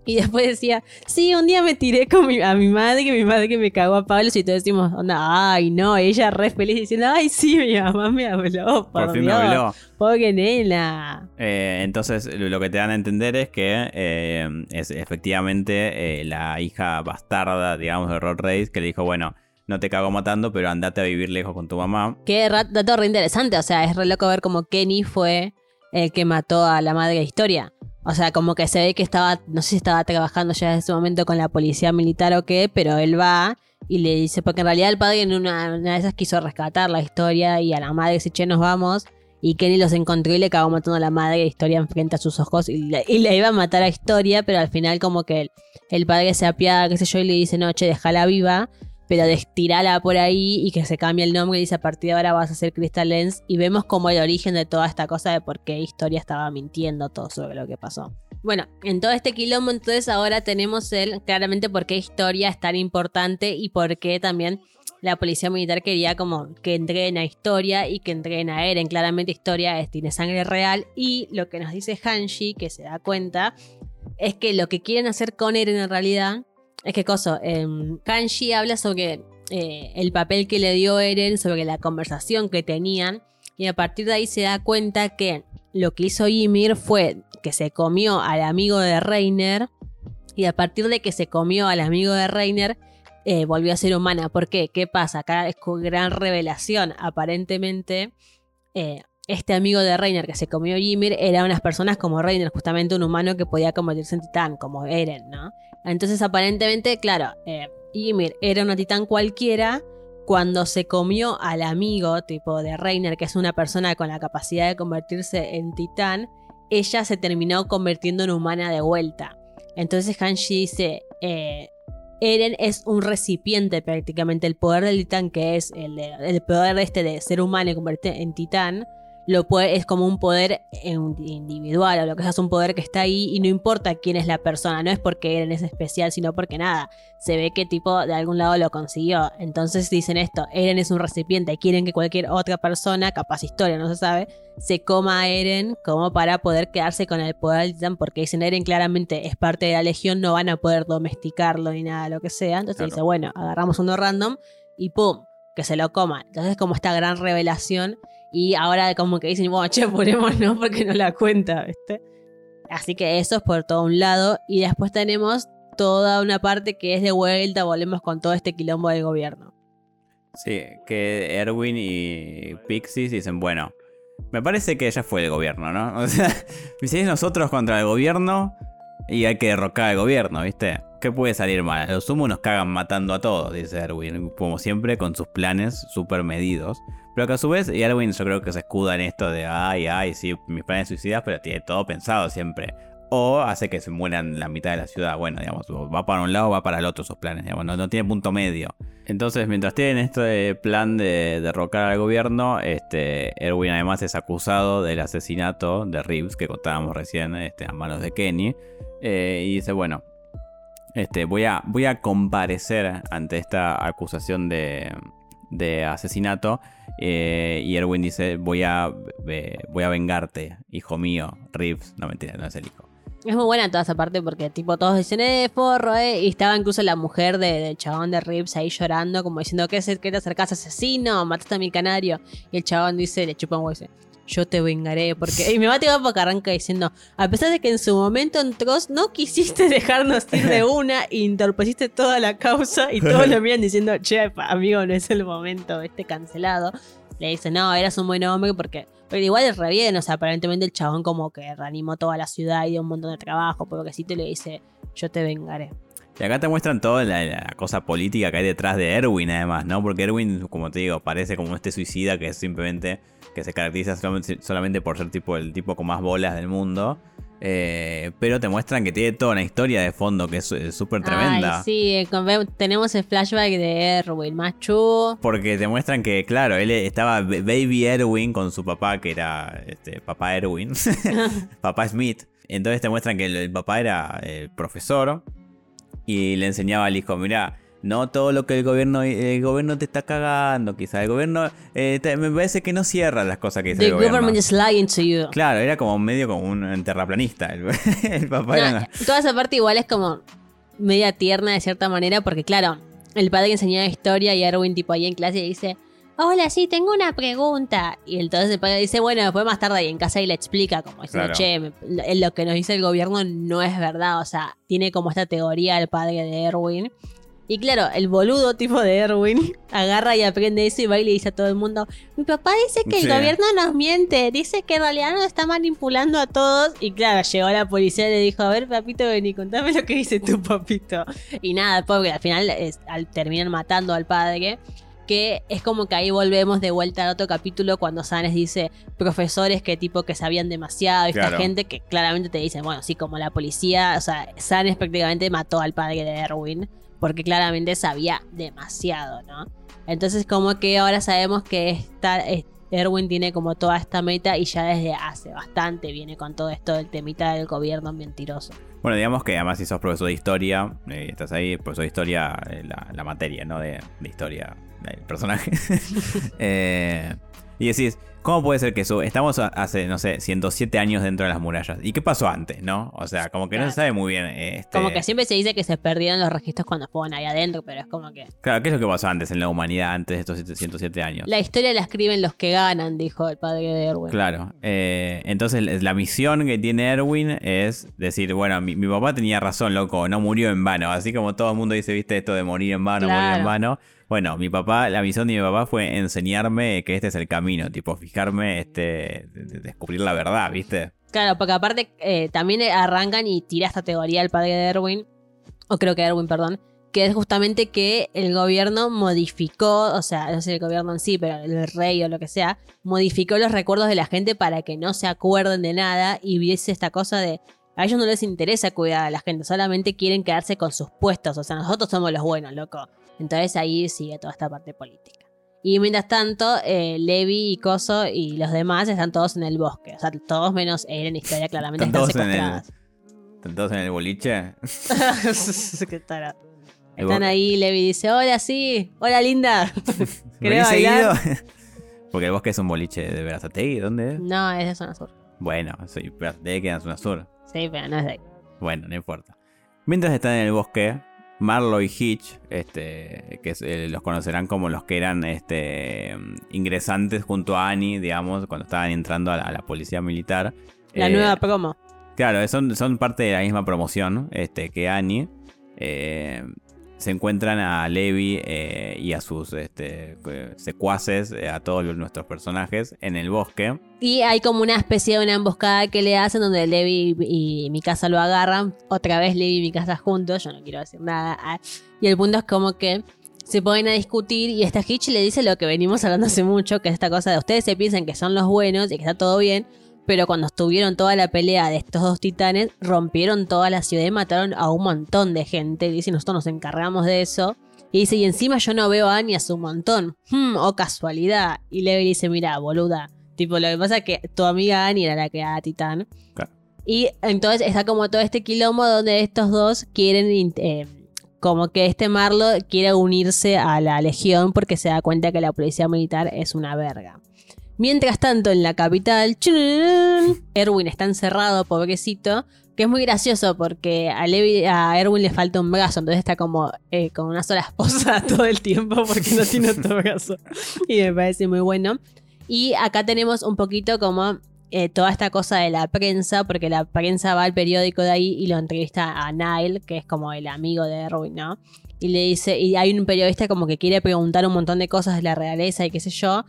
[SPEAKER 2] Y después decía, sí, un día me tiré con a mi madre, que mi madre que me cagó a Pablo, y todos decimos, onda, ay, no, ella re feliz diciendo, ay, sí, mi mamá me habló, por, fin me habló. Pobre nena.
[SPEAKER 1] Eh, entonces, lo que te dan a entender es que eh, es efectivamente eh, la hija bastarda, digamos, de Rod Race, que le dijo, bueno, no te cago matando, pero andate a vivir lejos con tu mamá.
[SPEAKER 2] Qué dato re interesante, o sea, es re loco ver como Kenny fue el que mató a la madre de historia. O sea, como que se ve que estaba, no sé si estaba trabajando ya en ese momento con la policía militar o qué, pero él va y le dice, porque en realidad el padre en una, de esas quiso rescatar la historia y a la madre dice, che, nos vamos. y Kenny los encontró y le acabó matando a la madre de Historia enfrente a sus ojos y le, iba a matar a Historia, pero al final como que el, padre se apiada, qué sé yo, y le dice, no, che, déjala viva, pero destirala por ahí y que se cambie el nombre y dice, a partir de ahora vas a ser Crystal Lens y vemos como el origen de toda esta cosa de por qué Historia estaba mintiendo todo sobre lo que pasó. Bueno, en todo este quilombo entonces ahora tenemos el, claramente por qué Historia es tan importante y por qué también la policía militar quería como que entreguen a Historia y que entreguen a Eren. Claramente Historia es, tiene sangre real y lo que nos dice Hanshi, que se da cuenta, es que lo que quieren hacer con Eren en realidad es que cosa, eh, Hanshi habla sobre eh, el papel que le dio Eren, sobre la conversación que tenían y a partir de ahí se da cuenta que lo que hizo Ymir fue que se comió al amigo de Reiner y a partir de que se comió al amigo de Reiner eh, volvió a ser humana. ¿Por qué? ¿Qué pasa? Acá es gran revelación. Aparentemente, eh, este amigo de Reiner que se comió Ymir era unas personas como Reiner, justamente un humano que podía convertirse en titán, como Eren, ¿no? Entonces, aparentemente, claro, eh, Ymir era una titán cualquiera. Cuando se comió al amigo tipo de Reiner, que es una persona con la capacidad de convertirse en titán, ella se terminó convirtiendo en humana de vuelta. Entonces Hanshi dice, Eren es un recipiente prácticamente. El poder del titán, que es el, el poder este de ser humano y convertirse en titán, lo puede, es como un poder individual o lo que sea, es un poder que está ahí y no importa quién es la persona, no es porque Eren es especial, sino porque nada, se ve que tipo de algún lado lo consiguió. Entonces dicen esto, Eren es un recipiente y quieren que cualquier otra persona, capaz historia, no se sabe, se coma a Eren como para poder quedarse con el poder del titán, porque dicen Eren claramente es parte de la legión, no van a poder domesticarlo ni nada, lo que sea. Entonces dice, bueno, agarramos uno random y ¡pum! que se lo coma. Entonces como esta gran revelación y ahora como que dicen, bueno, che, no porque no la cuenta, ¿viste? Así que eso es por todo un lado. Y después tenemos toda una parte que es de vuelta, volvemos con todo este quilombo del gobierno.
[SPEAKER 1] Sí, que Erwin y Pixis dicen, bueno, me parece que ya fue el gobierno, ¿no? O sea, si nosotros contra el gobierno y hay que derrocar al gobierno, ¿viste? ¿Qué puede salir mal? Los humos nos cagan matando a todos, dice Erwin, como siempre con sus planes súper medidos. Pero que a su vez, y Erwin yo creo que se escuda en esto de, ay, ay, sí, mis planes suicidas, pero tiene todo pensado siempre. O hace que se mueran la mitad de la ciudad. Bueno, digamos, va para un lado va para el otro sus planes, digamos, no, tiene punto medio. Entonces, mientras tienen este plan de derrocar al gobierno, este, Erwin además es acusado del asesinato de Reeves, que contábamos recién, este, a manos de Kenny. Eh, y dice, bueno, este, voy, a, voy a comparecer ante esta acusación de, de asesinato. Eh, y Erwin dice, voy a, voy a vengarte, hijo mío. Reeves, no mentira, no es el hijo.
[SPEAKER 2] Es muy buena toda esa parte porque tipo todos dicen, eh, forro, eh. Y estaba incluso la mujer del chabón de Reeves ahí llorando, como diciendo, ¿qué, que te acercas asesino? Mataste a mi canario. Y el chabón dice, le chupa un hueso yo te vengaré. Porque. Y me va a tirar porque arranca diciendo. A pesar de que en su momento en Trost no quisiste dejarnos ir de una y entorpeciste toda la causa. Y todos lo miran diciendo, che, amigo, no es el momento, este cancelado. Le dice, no, eras un buen hombre porque. Pero igual es re bien, o sea, aparentemente el chabón como que reanimó toda la ciudad y dio un montón de trabajo, porque si te le dice, yo te vengaré.
[SPEAKER 1] Y acá te muestran toda la, cosa política que hay detrás de Erwin, además, ¿no? Porque Erwin, como te digo, parece como este suicida que es simplemente que se caracteriza solamente, por ser tipo el tipo con más bolas del mundo. Eh, pero te muestran que tiene toda una historia de fondo que es súper tremenda.
[SPEAKER 2] sí, eh, tenemos el flashback de Erwin, macho.
[SPEAKER 1] Porque te muestran que, claro, él estaba Baby Erwin con su papá, que era este, papá Erwin, papá Smith. Entonces te muestran que el, papá era profesor y le enseñaba al hijo, mira, no todo lo que el gobierno el gobierno te está cagando, quizás el gobierno eh, me parece que no cierra las cosas que dice el gobierno. government is lying to you. Claro, era como medio como un terraplanista el, papá.
[SPEAKER 2] Toda esa parte igual es como media tierna de cierta manera porque claro, el padre enseñaba historia y Erwin tipo ahí en clase dice, "Hola, sí, tengo una pregunta." Y entonces el padre dice, "Bueno, después más tarde ahí en casa y le explica como diciendo, "Che, lo que nos dice el gobierno no es verdad." O sea, tiene como esta teoría el padre de Erwin y claro, el boludo tipo de Erwin agarra y aprende eso y va y le dice a todo el mundo, mi papá dice que el gobierno nos miente, dice que en realidad nos está manipulando a todos. Y claro, llegó la policía y le dijo, a ver papito, vení, contame lo que dice tu papito. Y nada, después al final al, terminan matando al padre. que es como que ahí volvemos de vuelta al otro capítulo cuando Sanes dice profesores que tipo que sabían demasiado, esta gente que claramente te dice, bueno, sí, como la policía, o sea, Sanes prácticamente mató al padre de Erwin, porque claramente sabía demasiado, ¿no? Entonces como que ahora sabemos que esta, Erwin tiene como toda esta meta y ya desde hace bastante viene con todo esto del temita del gobierno mentiroso.
[SPEAKER 1] Bueno, digamos que además si sos profesor de historia, eh, estás ahí, profesor de historia, eh, la, materia, ¿no? De, de historia el personaje. Eh, y decís, ¿cómo puede ser que eso? Estamos hace, no sé, 107 años dentro de las murallas. ¿Y qué pasó antes, no? O sea, como que no se sabe muy bien. Este...
[SPEAKER 2] Como que siempre se dice que se perdieron los registros cuando fueron ahí adentro, pero es como que.
[SPEAKER 1] Claro, ¿qué es lo que pasó antes en la humanidad, antes de estos 107 años?
[SPEAKER 2] La historia la escriben los que ganan, dijo el padre de Erwin.
[SPEAKER 1] Claro. Eh, entonces, la misión que tiene Erwin es decir, bueno, mi, papá tenía razón, loco, no murió en vano. Así como todo el mundo dice, viste, esto de morir en vano, morir en vano bueno, mi papá, la misión de mi papá fue enseñarme que este es el camino, tipo, fijarme, este, descubrir la verdad, ¿viste?
[SPEAKER 2] Claro, porque aparte eh, también arrancan y tira esta teoría el padre de Erwin, o creo que Erwin, perdón, que es justamente que el gobierno modificó, o sea, no sé el gobierno en sí, pero el rey o lo que sea, modificó los recuerdos de la gente para que no se acuerden de nada y viese esta cosa de, a ellos no les interesa cuidar a la gente, solamente quieren quedarse con sus puestos, o sea, nosotros somos los buenos, loco. Entonces ahí sigue toda esta parte política. Y mientras tanto, eh, Levi y Coso y los demás están todos en el bosque. O sea, todos menos él en historia claramente están, están secuestrados.
[SPEAKER 1] ¿Están todos en el boliche?
[SPEAKER 2] están ahí, Levi dice, hola, sí, hola, linda.
[SPEAKER 1] ¿Querés bailar? Porque el bosque es un boliche de Verazategui, ¿dónde es?
[SPEAKER 2] No, es de zona sur.
[SPEAKER 1] Bueno, soy Verazategui queda en zona sur.
[SPEAKER 2] Sí, pero no es de ahí.
[SPEAKER 1] Bueno, no importa. Mientras están en el bosque, Marlo y Hitch, este, que eh, los conocerán como los que eran este, ingresantes junto a Annie, digamos, cuando estaban entrando a la, policía militar.
[SPEAKER 2] La nueva eh, promo.
[SPEAKER 1] Claro, son, son parte de la misma promoción este, que Annie. Eh, se encuentran a Levi eh, y a sus este, secuaces, eh, a todos nuestros personajes, en el bosque.
[SPEAKER 2] Y hay como una especie de una emboscada que le hacen donde Levi y mi casa lo agarran. Otra vez Levi y mi casa juntos, yo no quiero decir nada. Ah, y el punto es como que se ponen a discutir y esta Hitch le dice lo que venimos hablando hace mucho, que es esta cosa de ustedes se piensan que son los buenos y que está todo bien, pero cuando estuvieron toda la pelea de estos dos titanes, rompieron toda la ciudad y mataron a un montón de gente. Dice, nosotros nos encargamos de eso. Y dice, y encima yo no veo a Annie hace un montón. Hmm, oh casualidad. Y Levi dice, mira, boluda. Tipo, lo que pasa es que tu amiga Annie era la que era titán. Y entonces está como todo este quilombo donde estos dos quieren... Eh, como que este Marlo quiere unirse a la legión porque se da cuenta que la policía militar es una verga. Mientras tanto, en la capital, Erwin está encerrado, pobrecito, que es muy gracioso porque a, a Erwin le falta un brazo, entonces está como eh, con una sola esposa todo el tiempo porque no tiene otro brazo. Y me parece muy bueno. Y acá tenemos un poquito como eh, toda esta cosa de la prensa, porque la prensa va al periódico de ahí y lo entrevista a Nile, que es como el amigo de Erwin, ¿no? Y le dice, y hay un periodista como que quiere preguntar un montón de cosas de la realeza y qué sé yo,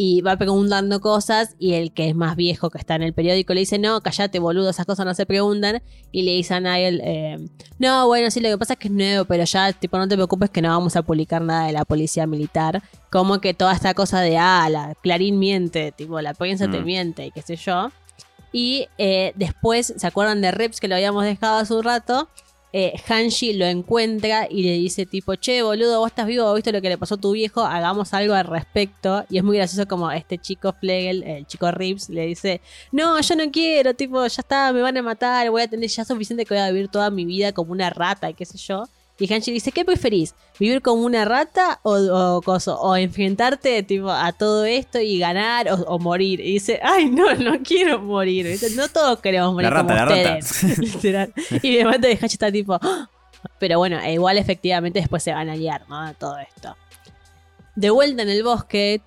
[SPEAKER 2] y va preguntando cosas y el que es más viejo que está en el periódico le dice, no, callate boludo, esas cosas no se preguntan. Y le dice a Niall, eh, no, bueno, sí, lo que pasa es que es nuevo, pero ya, tipo, no te preocupes que no vamos a publicar nada de la policía militar. Como que toda esta cosa de, ah, la Clarín miente, tipo, la prensa te mm. miente y qué sé yo. Y eh, después, ¿se acuerdan de Rips que lo habíamos dejado hace un rato? Eh, Hanshi lo encuentra y le dice tipo, che, boludo, vos estás vivo, visto lo que le pasó a tu viejo, hagamos algo al respecto. Y es muy gracioso como este chico Flegel, el chico Rips, le dice, no, yo no quiero, tipo, ya está, me van a matar, voy a tener ya suficiente que voy a vivir toda mi vida como una rata qué sé yo. Y Hanshi dice, ¿qué preferís? ¿Vivir como una rata o, o, enfrentarte tipo, a todo esto y ganar o, morir? Y dice, ay, no, no quiero morir. No todos queremos morir como ustedes. Literal. Y de momento Hanshi está tipo, ah". pero bueno, e igual efectivamente después se van a liar, ¿no? Todo esto. De vuelta en el bosque,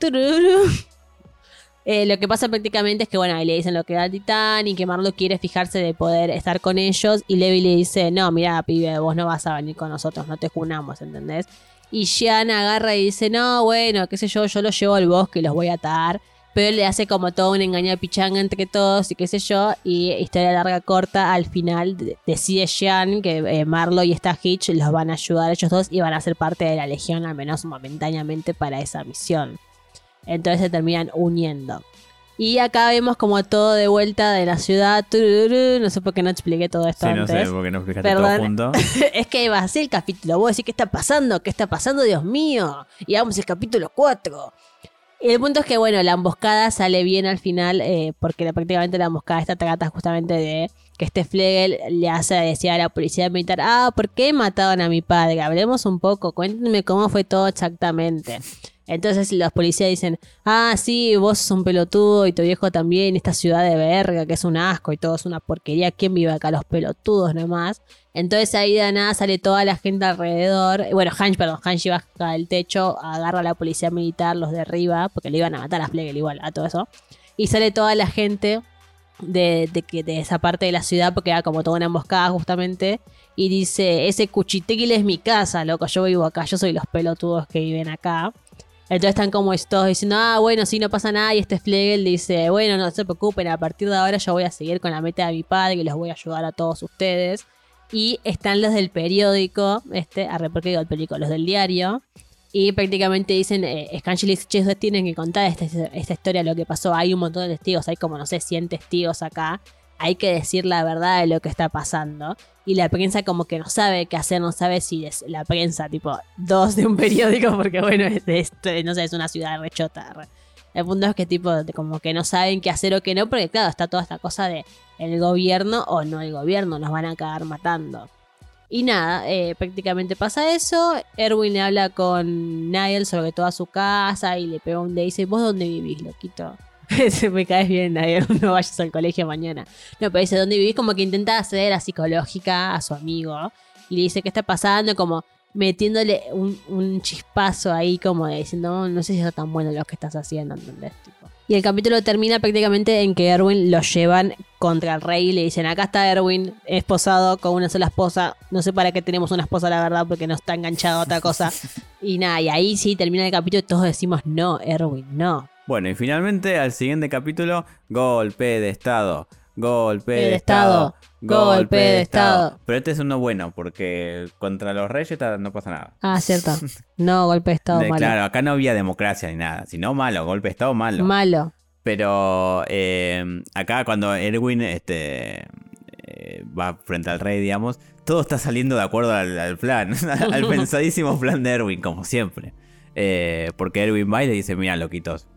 [SPEAKER 2] eh, lo que pasa prácticamente es que, bueno, ahí le dicen lo que da Titán y que Marlo quiere fijarse de poder estar con ellos. Y Levi le dice, no, mira, pibe, vos no vas a venir con nosotros, no te junamos, ¿entendés? Y Jean agarra y dice, no, bueno, qué sé yo, yo los llevo al bosque y los voy a atar. pero le hace como todo un engaño de pichanga entre todos y qué sé yo, y historia larga corta, al final decide Jean que eh, Marlo y esta Hitch los van a ayudar ellos dos y van a ser parte de la legión, al menos momentáneamente, para esa misión. Entonces se terminan uniendo. Y acá vemos como todo de vuelta de la ciudad. no sé por qué no expliqué todo esto sí, no sé
[SPEAKER 1] por qué no explicaste todo junto.
[SPEAKER 2] es que va a ser el capítulo. Vos decís, ¿qué está pasando? ¿Qué está pasando? Dios mío. Y vamos al capítulo 4. Y el punto es que, bueno, la emboscada sale bien al final, eh, porque prácticamente la emboscada está trata justamente de que este Flegel le hace decir a la policía militar, ah, ¿por qué mataron a mi padre? Hablemos un poco, cuéntenme cómo fue todo exactamente. Entonces los policías dicen, ah, sí, vos sos un pelotudo y tu viejo también, esta ciudad de verga que es un asco y todo es una porquería, ¿quién vive acá? Los pelotudos nomás. Entonces ahí de nada sale toda la gente alrededor. Bueno, Hansh, perdón, Hanshi baja del techo, agarra a la policía militar, los derriba, porque le iban a matar a Flegel igual, a todo eso. Y sale toda la gente de, de, de esa parte de la ciudad, porque era como toda una emboscada justamente. Y dice, ese cuchitequil es mi casa, loco, yo vivo acá, yo soy los pelotudos que viven acá. Entonces están como estos diciendo, ah, bueno, sí, no pasa nada. Y este Flegel dice, bueno, no se preocupen, a partir de ahora yo voy a seguir con la meta de mi padre y los voy a ayudar a todos ustedes. Y están los del periódico, este, a porque digo el periódico, los del diario. Y prácticamente dicen, eh, ustedes tienen que contar esta, esta historia, lo que pasó. Hay un montón de testigos, hay como, no sé, 100 testigos acá hay que decir la verdad de lo que está pasando. Y la prensa como que no sabe qué hacer, no sabe si es la prensa, tipo, dos de un periódico, porque bueno, es, no sé, es una ciudad rechota. El punto es que tipo, como que no saben qué hacer o qué no, porque claro, está toda esta cosa de el gobierno o no el gobierno, nos van a acabar matando. Y nada, eh, prácticamente pasa eso. Erwin le habla con Niall sobre toda su casa y le pega un le dice, ¿vos dónde vivís, loquito? Se me caes bien, no vayas al colegio mañana. No, pero dice, ¿dónde vivís? Como que intenta hacer la psicológica a su amigo. Y le dice, ¿qué está pasando? Como metiéndole un, chispazo ahí, como diciendo, no, sé si es tan bueno lo que estás haciendo, ¿entendés? Y el capítulo termina prácticamente en que Erwin lo llevan contra el rey y le dicen, acá está Erwin, esposado con una sola esposa. No sé para qué tenemos una esposa, la verdad, porque no está enganchado a otra cosa. y nada, y ahí sí termina el capítulo y todos decimos, no, Erwin, no.
[SPEAKER 1] Bueno, y finalmente al siguiente capítulo, golpe de estado. Golpe de, estado, Golpe de estado. Pero este es uno bueno, porque contra los reyes no pasa nada.
[SPEAKER 2] Ah, cierto. No, golpe de estado malo.
[SPEAKER 1] Claro, acá no había democracia ni nada. Sino malo, golpe de estado malo.
[SPEAKER 2] Malo.
[SPEAKER 1] Pero eh, acá cuando Erwin este, eh, va frente al rey, digamos, todo está saliendo de acuerdo al, plan, al pensadísimo plan de Erwin, como siempre. Eh, porque Erwin va y le dice, mira, loquitos,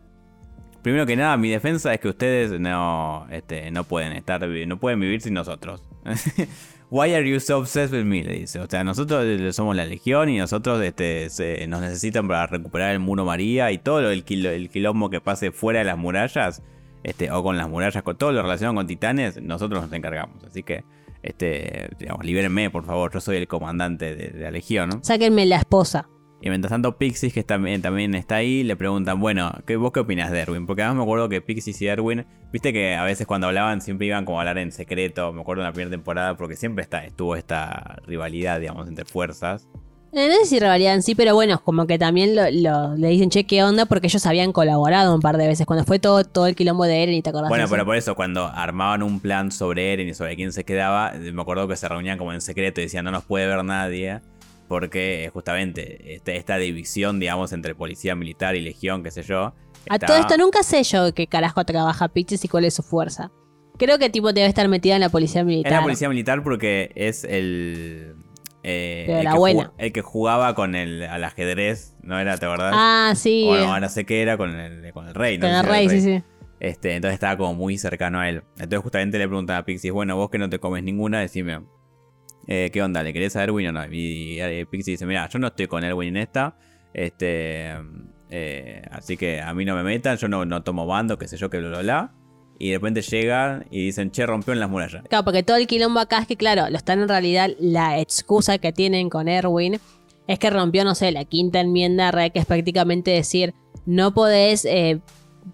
[SPEAKER 1] primero que nada, mi defensa es que ustedes no, este, no pueden estar, no pueden vivir sin nosotros. Why are you so obsessed with me? Le dice. O sea, nosotros somos la legión y nosotros este, nos necesitan para recuperar el muro María y todo el, el quilombo que pase fuera de las murallas, este, o con las murallas, con todo lo relacionado con titanes, nosotros nos encargamos. Así que, este, digamos, libérenme, por favor. Yo soy el comandante de, la legión.
[SPEAKER 2] Sáquenme la esposa.
[SPEAKER 1] Y mientras tanto, Pixis, que también, también está ahí, le preguntan, bueno, ¿qué, ¿vos qué opinas de Erwin? Porque además me acuerdo que Pixis y Erwin, viste que a veces cuando hablaban siempre iban como a hablar en secreto, me acuerdo en la primera temporada, porque siempre está, estuvo esta rivalidad, digamos, entre fuerzas.
[SPEAKER 2] Eh, no sé si rivalidad en sí, pero bueno, como que también lo, le dicen, che, ¿qué onda? Porque ellos habían colaborado un par de veces, cuando fue todo, todo el quilombo de Eren y te acordás.
[SPEAKER 1] Bueno, pero por eso, cuando armaban un plan sobre Eren y sobre quién se quedaba, me acuerdo que se reunían como en secreto y decían, no nos puede ver nadie porque justamente este, esta, división, digamos, entre policía militar y legión, qué sé yo.
[SPEAKER 2] A todo esto nunca sé yo qué carajo trabaja Pitches y cuál es su fuerza. Creo que tipo debe estar metida en la policía militar.
[SPEAKER 1] Es la policía militar porque es el.
[SPEAKER 2] Eh, el, que buena.
[SPEAKER 1] el que jugaba con el al ajedrez, ¿no era? ¿Te acordás?
[SPEAKER 2] Ah, sí.
[SPEAKER 1] Bueno, no sé qué era con el, con el rey,
[SPEAKER 2] ¿no? Con el rey, sí, sí.
[SPEAKER 1] Este, entonces estaba como muy cercano a él. Entonces justamente le preguntan a Pixie, bueno, vos que no te comes ninguna, decime, eh, ¿Qué onda? ¿Le querés a Erwin o no? Y, Pixie dice, mira, yo no estoy con Erwin en esta. Este, eh, así que a mí no me metan, yo no, no tomo bando, qué sé yo, que bla, bla, bla. Y de repente llegan y dicen, che, rompió en las murallas.
[SPEAKER 2] Claro, porque todo el quilombo acá es que, claro, lo están en realidad, la excusa que tienen con Erwin es que rompió, no sé, la quinta enmienda, que es prácticamente decir, no podés eh,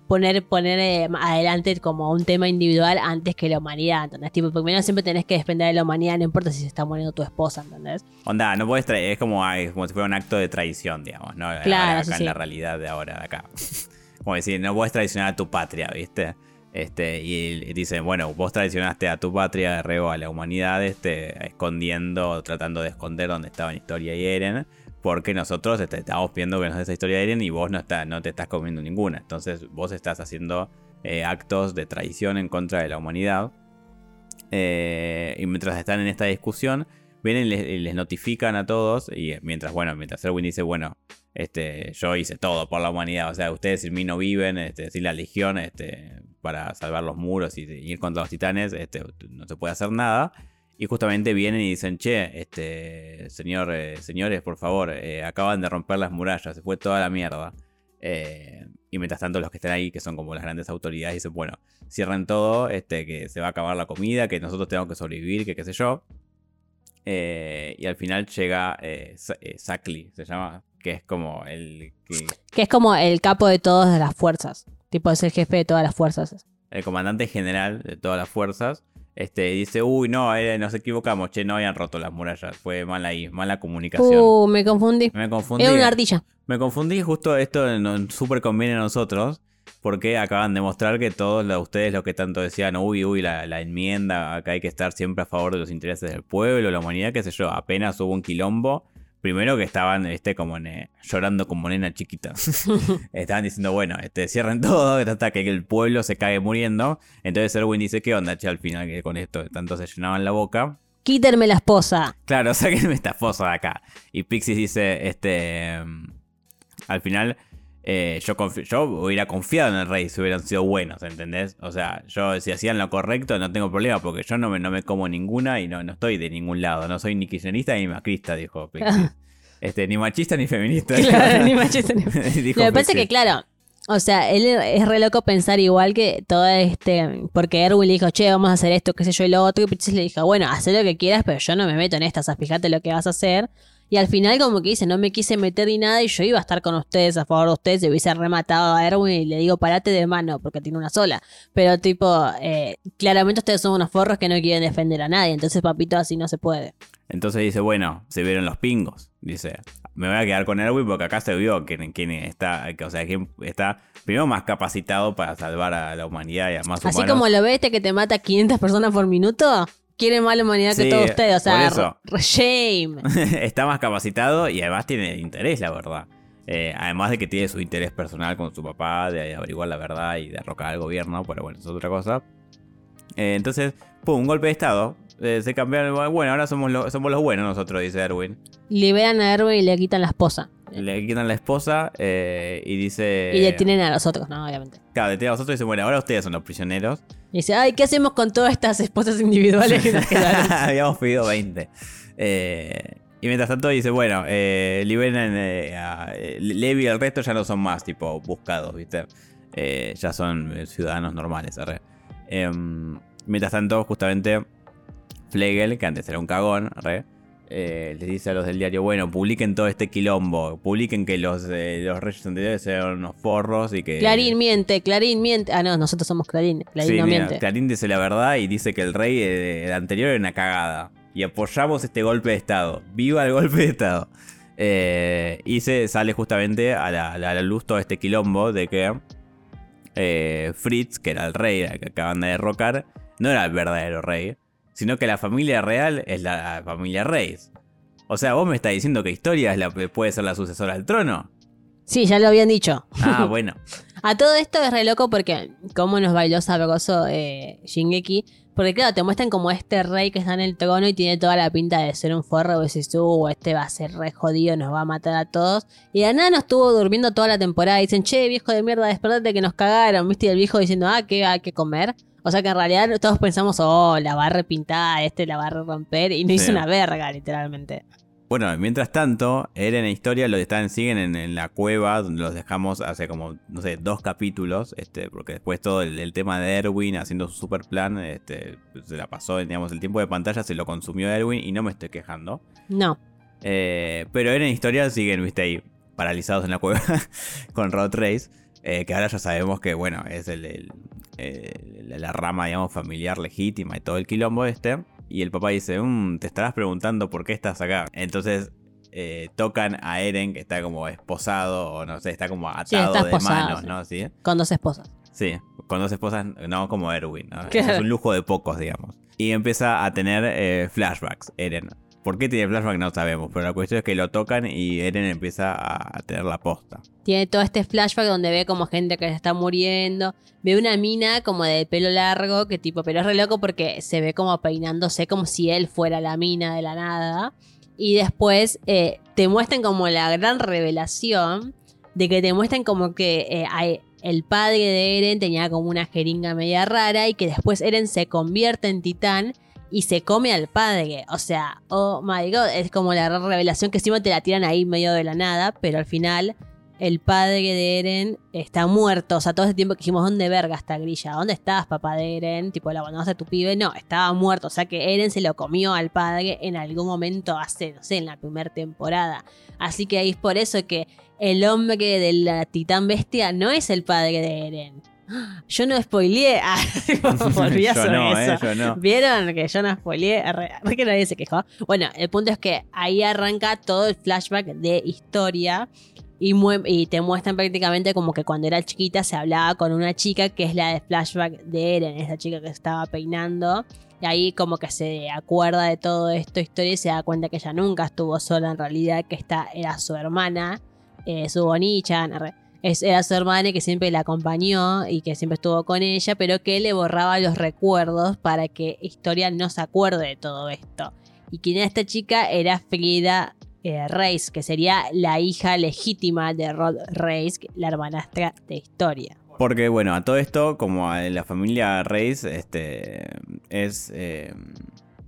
[SPEAKER 2] poner, poner eh, adelante como un tema individual antes que la humanidad, ¿entendés? Tipo, primero siempre tenés que defender de la humanidad, no importa si se está muriendo tu esposa, ¿entendés?
[SPEAKER 1] Onda, no puedes traer, es como, como si fuera un acto de traición, digamos, ¿no?
[SPEAKER 2] Claro,
[SPEAKER 1] acá en la realidad de ahora, de acá. como decir, no puedes traicionar a tu patria, ¿viste? Este, y dice, bueno, vos traicionaste a tu patria, Reo, a la humanidad, este, escondiendo, tratando de esconder dónde estaban Historia y Eren, porque nosotros este, estamos viendo que nos esa Historia de Eren y vos no, está, no te estás comiendo ninguna. Entonces vos estás haciendo eh, actos de traición en contra de la humanidad. Eh, y mientras están en esta discusión, vienen y les, notifican a todos. Y mientras, bueno, mientras Erwin dice, bueno, este, yo hice todo por la humanidad. O sea, ustedes sin mí no viven, este, sin la legión, este, para salvar los muros y, ir contra los titanes, este, no se puede hacer nada. Y justamente vienen y dicen, che, este, señor, eh, señores, por favor, eh, acaban de romper las murallas, se fue toda la mierda. Eh, y mientras tanto los que están ahí, que son como las grandes autoridades, dicen, bueno, cierren todo, este, que se va a acabar la comida, que nosotros tenemos que sobrevivir, que qué sé yo. y al final llega Sakli, se llama, que es como el...
[SPEAKER 2] Que... que es como el capo de todas las fuerzas. Tipo, es el jefe de todas las fuerzas.
[SPEAKER 1] El comandante general de todas las fuerzas. Este, dice, uy, no, eh, nos equivocamos, che, no habían roto las murallas, fue mal ahí, mala comunicación.
[SPEAKER 2] Uh, me confundí.
[SPEAKER 1] Me confundí.
[SPEAKER 2] Era una ardilla.
[SPEAKER 1] Me confundí, justo esto nos súper conviene a nosotros, porque acaban de mostrar que todos ustedes los que tanto decían, uy, uy, la, la, enmienda, acá hay que estar siempre a favor de los intereses del pueblo, la humanidad, qué sé yo, apenas hubo un quilombo, Primero que estaban este, como llorando como nena chiquita. estaban diciendo, bueno, este, cierren todo hasta que el pueblo se cae muriendo. Entonces Erwin dice, ¿qué onda, che? Al final que con esto tanto se llenaban la boca.
[SPEAKER 2] Quítenme la esposa.
[SPEAKER 1] Claro, sáquenme esta esposa de acá. Y Pixis dice, este... Al final eh, yo, yo hubiera confiado en el rey si hubieran sido buenos, ¿entendés? O sea, yo si hacían lo correcto no tengo problema porque yo no me, no me como ninguna y no, no estoy de ningún lado. No soy ni kirchnerista ni macrista, dijo este, ni machista ni feminista.
[SPEAKER 2] Claro, ni machista ni feminista. Me parece que, claro, o sea, él es re loco pensar igual que todo este. Porque Erwin le dijo, che, vamos a hacer esto, qué sé yo, y lo otro. Y Pichis le dijo, bueno, haz lo que quieras, pero yo no me meto en estas, fíjate lo que vas a hacer. Y al final como que dice, no me quise meter ni nada y yo iba a estar con ustedes, a favor de ustedes, y hubiese rematado a Erwin y le digo, parate de mano, porque tiene una sola. Pero tipo, eh, claramente ustedes son unos forros que no quieren defender a nadie, entonces papito así no se puede.
[SPEAKER 1] Entonces dice, bueno, se vieron los pingos. Dice, me voy a quedar con Erwin porque acá se vio quién, quién está, o sea, quién está primero más capacitado para salvar a la humanidad y a más
[SPEAKER 2] Así como lo ves este que te mata 500 personas por minuto, quiere más la humanidad que todos ustedes. O sea, shame.
[SPEAKER 1] está más capacitado y además tiene interés, la verdad. Eh, además de que tiene su interés personal con su papá, de averiguar la verdad y derrocar al gobierno, pero bueno, eso es otra cosa. Eh, entonces, pum, un golpe de estado. Eh, se cambiaron. Bueno, ahora somos, somos los buenos nosotros, dice Erwin.
[SPEAKER 2] Liberan a Erwin y le quitan la esposa.
[SPEAKER 1] Le quitan la esposa y dice.
[SPEAKER 2] Y detienen a los otros, ¿no? Obviamente.
[SPEAKER 1] Claro, detienen a los otros y dice, bueno, ahora ustedes son los prisioneros.
[SPEAKER 2] Y dice, ay, ¿qué hacemos con todas estas esposas individuales que nos quedaron?
[SPEAKER 1] Habíamos pedido 20. Eh, y mientras tanto dice, bueno, eh, liberan eh, a Levi y el resto ya no son más, tipo, buscados, ¿viste? ya son ciudadanos normales, em, mientras tanto, justamente, Flegel, que antes era un cagón, ¿re? eh, les dice a los del diario, bueno, publiquen todo este quilombo, publiquen que los, eh, los reyes anteriores eran unos forros y que...
[SPEAKER 2] Clarín miente, Clarín miente. Ah, no, nosotros somos Clarín, Clarín no miente.
[SPEAKER 1] Clarín dice la verdad y dice que el rey eh, anterior era una cagada. Y apoyamos este golpe de Estado. ¡Viva el golpe de Estado! Y se sale justamente a la, luz todo este quilombo de que Fritz, que era el rey que acaban de derrocar, no era el verdadero rey, sino que la familia real es la familia Reyes. O sea, vos me estás diciendo que Historia es la, puede ser la sucesora al trono.
[SPEAKER 2] Sí, ya lo habían dicho.
[SPEAKER 1] Ah, bueno.
[SPEAKER 2] A todo esto es re loco porque cómo nos bailó sabroso eh, Shingeki. Porque claro, te muestran como este rey que está en el trono y tiene toda la pinta de ser un forro. Y dices, uh, este va a ser re jodido, nos va a matar a todos. Y de nada nos estuvo durmiendo toda la temporada. Y dicen, che, viejo de mierda, despertate que nos cagaron. ¿Viste? Y el viejo diciendo, ah, ¿qué hay que comer? O sea que en realidad todos pensamos, oh, la va a repintar, este la va a romper, y no hizo una verga, literalmente.
[SPEAKER 1] Bueno, mientras tanto, Eren e Historia lo están, siguen en, la cueva, donde los dejamos hace como, no sé, dos capítulos, este, porque después todo el, tema de Erwin haciendo su super plan, este, se la pasó, digamos, el tiempo de pantalla se lo consumió Erwin y no me estoy quejando.
[SPEAKER 2] No.
[SPEAKER 1] Eh, pero Eren e Historia siguen, viste, ahí, paralizados en la cueva con Road Race. Eh, que ahora ya sabemos que, bueno, es el, la rama, digamos, familiar legítima y todo el quilombo este. Y el papá dice, mm, te estarás preguntando por qué estás acá. Entonces eh, tocan a Eren, que está como esposado, o no sé, está como atado de manos, ¿no? ¿Sí?
[SPEAKER 2] Con dos esposas.
[SPEAKER 1] Sí, con dos esposas, no como Erwin, ¿no? Es un lujo de pocos, digamos. Y empieza a tener eh, flashbacks, Eren. ¿Por qué tiene flashback? No sabemos, pero la cuestión es que lo tocan y Eren empieza a tener la posta.
[SPEAKER 2] Tiene todo este flashback donde ve como gente que se está muriendo. Ve una mina como de pelo largo, que tipo, pero es re loco porque se ve como peinándose como si él fuera la mina de la nada. Y después eh, te muestran como la gran revelación de que te muestran como que eh, el padre de Eren tenía como una jeringa media rara y que después Eren se convierte en titán y se come al padre. O sea, oh my god, es como la revelación que encima te la tiran ahí medio de la nada, pero al final el padre de Eren está muerto. O sea, todo ese tiempo que dijimos, ¿dónde verga está Grilla? ¿Dónde estás, papá de Eren? Tipo, la abandonaste a tu pibe. No, estaba muerto. O sea que Eren se lo comió al padre en algún momento hace, no sé, en la primera temporada. Así que ahí es por eso que el hombre de la titán bestia no es el padre de Eren. Yo no spoileé. Ah, volví a no, eh, eso. ¿Vieron que yo no spoileé? que nadie se quejó. Bueno, el punto es que ahí arranca todo el flashback de historia. Y, y, te muestran prácticamente como que cuando era chiquita se hablaba con una chica que es la de flashback de Eren, esa chica que estaba peinando. Y ahí como que se acuerda de todo esto historia y se da cuenta que ella nunca estuvo sola en realidad, que esta era su hermana, eh, su bonichan era su hermana que siempre la acompañó y que siempre estuvo con ella, pero que le borraba los recuerdos para que Historia no se acuerde de todo esto. Y quien era esta chica era Frida eh, Reis, que sería la hija legítima de Rod Reis, la hermanastra de Historia.
[SPEAKER 1] Porque bueno, a todo esto, como la familia Reis este, es eh,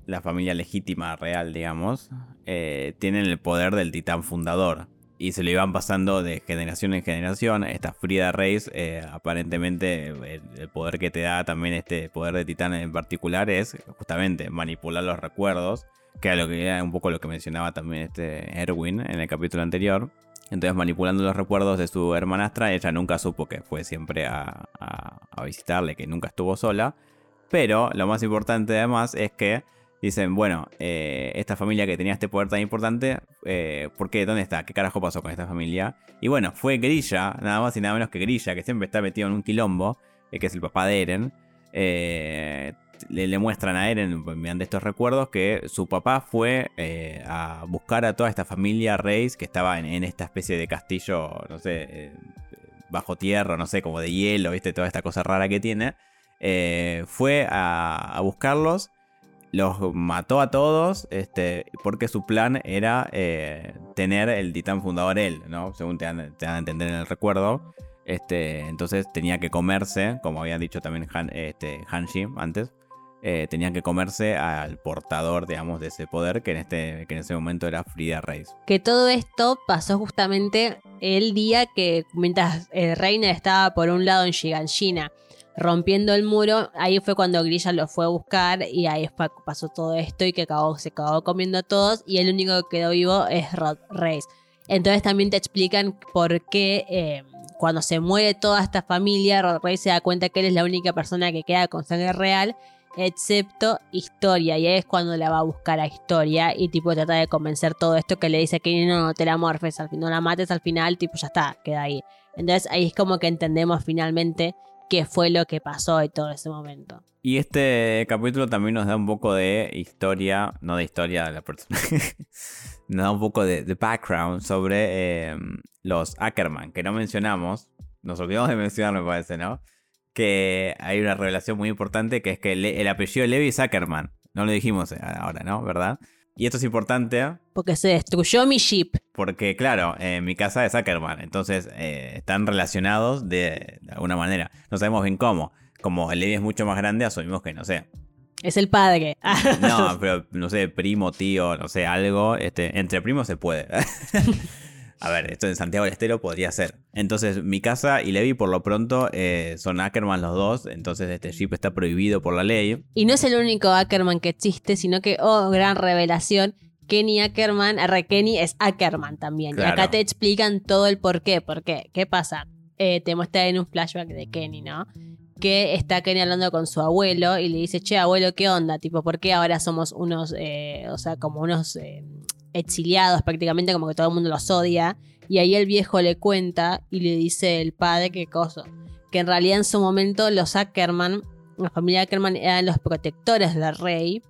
[SPEAKER 1] la familia legítima real, digamos, eh, tienen el poder del titán fundador y se lo iban pasando de generación en generación. Esta Frida Reis, eh, aparentemente, el, poder que te da también este poder de Titán en particular es justamente manipular los recuerdos, que era, lo que, era un poco lo que mencionaba también este Erwin en el capítulo anterior. Entonces, manipulando los recuerdos de su hermanastra, ella nunca supo que fue siempre a, a visitarle, que nunca estuvo sola. Pero lo más importante además es que dicen, bueno, eh, esta familia que tenía este poder tan importante, eh, ¿por qué? ¿Dónde está? ¿Qué carajo pasó con esta familia? Y bueno, fue Grilla, nada más y nada menos que Grilla, que siempre está metido en un quilombo, eh, que es el papá de Eren. Le, muestran a Eren, mediante estos recuerdos, que su papá fue a buscar a toda esta familia Reis que estaba en, esta especie de castillo, no sé, bajo tierra, no sé, como de hielo, ¿viste? Toda esta cosa rara que tiene. fue a buscarlos los mató a todos este, porque su plan era eh, tener el titán fundador él, ¿no? Según te dan, a entender en el recuerdo. Este, entonces tenía que comerse, como había dicho también Han, este, Hanshi antes, eh, tenía que comerse al portador, digamos, de ese poder que en, este, que en ese momento era Frida Reis.
[SPEAKER 2] Que todo esto pasó justamente el día que, mientras el Reiner estaba por un lado en Shiganshina rompiendo el muro, ahí fue cuando Grilla lo fue a buscar y ahí pasó todo esto y que acabó, se acabó comiendo a todos y el único que quedó vivo es Rod Reis. Entonces también te explican por qué eh, cuando se muere toda esta familia, Rod Reis se da cuenta que él es la única persona que queda con sangre real, excepto Historia. Y ahí es cuando la va a buscar a Historia y tipo trata de convencer todo esto que le dice que no, te la morfes, al no la mates al final, tipo ya está, queda ahí. Entonces ahí es como que entendemos finalmente qué fue lo que pasó y todo ese momento.
[SPEAKER 1] Y este capítulo también nos da un poco de historia, no de historia de la persona, nos da un poco de, background sobre em, los Ackerman, que no mencionamos, nos olvidamos de mencionar, me parece, ¿no? Que hay una revelación muy importante que es que el, apellido de Levi es Ackerman. No lo dijimos eh, ahora, ¿no? ¿Verdad? Y esto es importante.
[SPEAKER 2] Porque se destruyó mi ship.
[SPEAKER 1] Porque, claro, eh, mi casa es Ackerman. Entonces, eh, están relacionados de, alguna manera. No sabemos bien cómo. Como el Levi es mucho más grande, asumimos que, no sé.
[SPEAKER 2] Es el padre.
[SPEAKER 1] no, pero, no sé, primo, tío, no sé, algo. Este, entre primos se puede. A ver, esto en Santiago del Estero podría ser. Entonces, mi casa y Levi, por lo pronto, eh, son Ackerman los dos. Entonces, este ship está prohibido por la ley.
[SPEAKER 2] Y no es el único Ackerman que existe, sino que, oh, gran revelación. Kenny Ackerman, R. Kenny es Ackerman también. Y acá te explican todo el por qué. ¿Por qué? ¿Qué pasa? Eh, te muestra en un flashback de Kenny, ¿no? Que está Kenny hablando con su abuelo y le dice, che, abuelo, ¿qué onda? Tipo, ¿por qué ahora somos unos, eh, o sea, como unos exiliados prácticamente, como que todo el mundo los odia. Y ahí el viejo le cuenta y le dice el padre qué cosa. Que en realidad en su momento los Ackerman, la familia Ackerman eran los protectores del rey.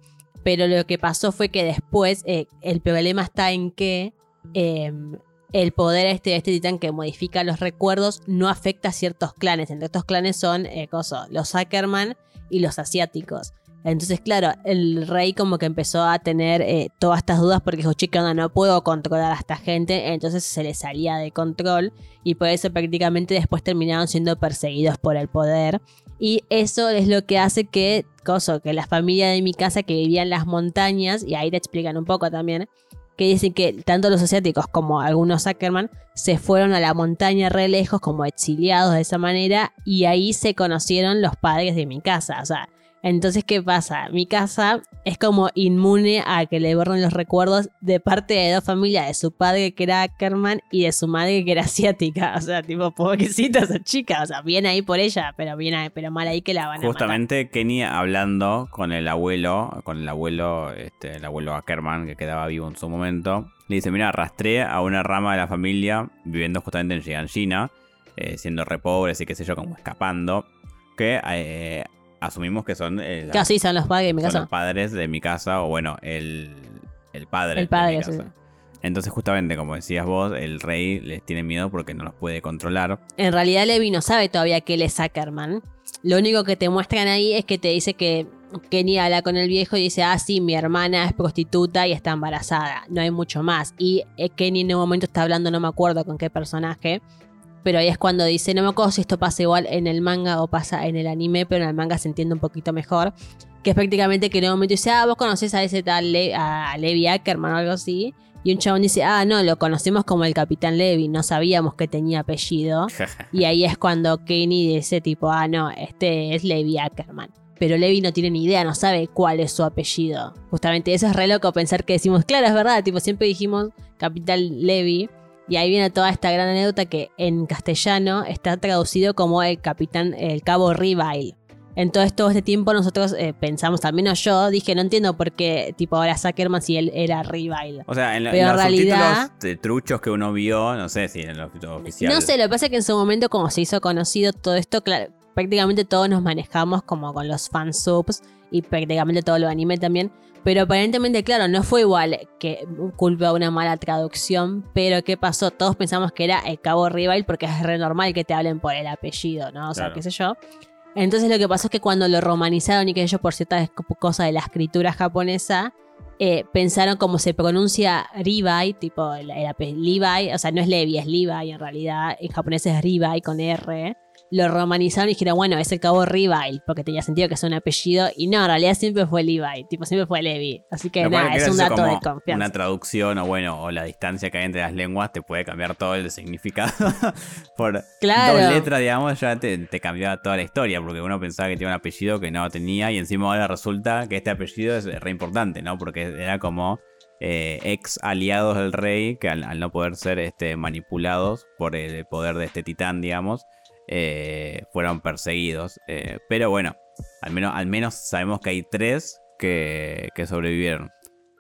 [SPEAKER 2] Pero lo que pasó fue que después eh, el problema está en que em, el poder este de este titán que modifica los recuerdos no afecta a ciertos clanes. Entre estos clanes son eh, los Ackerman y los asiáticos. Entonces, claro, el rey como que empezó a tener eh, todas estas dudas porque dijo, chica, no puedo controlar a esta gente, entonces se le salía de control y por eso prácticamente después terminaron siendo perseguidos por el poder. Y eso es lo que hace que, coso, que la familia de mi casa que vivía en las montañas, y ahí te explican un poco también, que dicen que tanto los asiáticos como algunos Ackerman se fueron a la montaña re lejos como exiliados de esa manera y ahí se conocieron los padres de mi casa. O sea, entonces, ¿qué pasa? Mi casa es como inmune a que le borren los recuerdos de parte de dos familias, de su padre que era Ackerman y de su madre que era asiática. O sea, tipo, pobrecita esa chica. O sea, bien ahí por ella, pero bien pero mal ahí que la van
[SPEAKER 1] a Justamente Kenny hablando con el abuelo, con el abuelo, este, el abuelo Ackerman, que quedaba vivo en su momento, le dice, mira, arrastré a una rama de la familia viviendo justamente en Jiangxina, eh, siendo re pobres y qué sé yo, como escapando, que... Eh, asumimos que son.
[SPEAKER 2] Eh, son los padres de mi casa.
[SPEAKER 1] los padres de mi casa, o bueno, el, el padre. El padre, de mi casa. Entonces, justamente, como decías vos, el rey les tiene miedo porque no los puede controlar.
[SPEAKER 2] En realidad, Levi no sabe todavía que él es Ackerman. Lo único que te muestran ahí es que te dice que Kenny habla con el viejo y dice: Ah, sí, mi hermana es prostituta y está embarazada. No hay mucho más. Y eh, Kenny en un momento está hablando, no me acuerdo con qué personaje pero ahí es cuando dice, no me acuerdo si esto pasa igual en el manga o pasa en el anime, pero en el manga se entiende un poquito mejor, que es prácticamente que en un momento dice, ah, vos conocés a ese tal a Levi Ackerman o algo así, y un chabón dice, ah, no, lo conocemos como el Capitán Levi, no sabíamos que tenía apellido, y ahí es cuando Kenny dice tipo, ah, no, este es Levi Ackerman. Pero Levi no tiene ni idea, no sabe cuál es su apellido. Justamente eso es re loco pensar que decimos, claro, es verdad, tipo, siempre dijimos Capitán Levi, y ahí viene toda esta gran anécdota que en castellano está traducido como el capitán, el cabo Rivile. Entonces todo este tiempo nosotros eh, pensamos, al menos yo dije, no entiendo por qué tipo ahora Zuckerman si él era Rivile.
[SPEAKER 1] O sea, en, Pero en, los realidad, de truchos que uno vio, no sé si en los oficiales.
[SPEAKER 2] No sé, lo que pasa es que en su momento como se hizo conocido todo esto, prácticamente todos nos manejamos como con los fansubs y prácticamente todo lo anime también. Pero aparentemente, claro, no fue igual que culpa de una mala traducción. Pero ¿qué pasó? Todos pensamos que era el cabo rival porque es re normal que te hablen por el apellido, ¿no? O sea, qué sé yo. Entonces lo que pasó es que cuando lo romanizaron y que ellos por ciertas cosas de la escritura japonesa, eh, pensaron cómo se pronuncia Ribai, tipo el, el, Levi, o sea, no es Levi, es Levi en realidad, en japonés es Ribai con R lo romanizaron y dijeron, bueno, es el cabo Levi, porque tenía sentido que es un apellido. Y no, en realidad siempre fue Levi, tipo, siempre fue Levi. Así que nada, es un dato de confianza.
[SPEAKER 1] Una traducción o bueno, o la distancia que hay entre las lenguas te puede cambiar todo el significado. Por dos letras, digamos, ya te, te cambiaba toda la historia, porque uno pensaba que tenía un apellido que no tenía y encima ahora resulta que este apellido es re importante, ¿no? Porque era como... Eh, ex aliados del rey que al, no poder ser este, manipulados por el poder de este titán, digamos, eh, fueron perseguidos. Eh, pero bueno, al menos, al menos sabemos que hay tres que, sobrevivieron.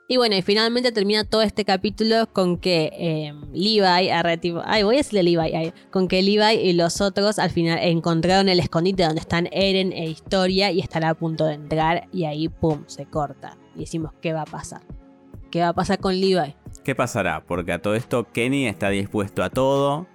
[SPEAKER 2] Y bueno, y finalmente termina todo este capítulo con que eh, Levi, ay, voy a decirle Levi, con que Levi y los otros al final encontraron el escondite donde están Eren e Historia y están a punto de entrar y ahí, pum, se corta. Y decimos, ¿qué va a pasar? ¿Qué va a pasar con Levi?
[SPEAKER 1] ¿Qué pasará? Porque a todo esto Kenny está dispuesto a todo.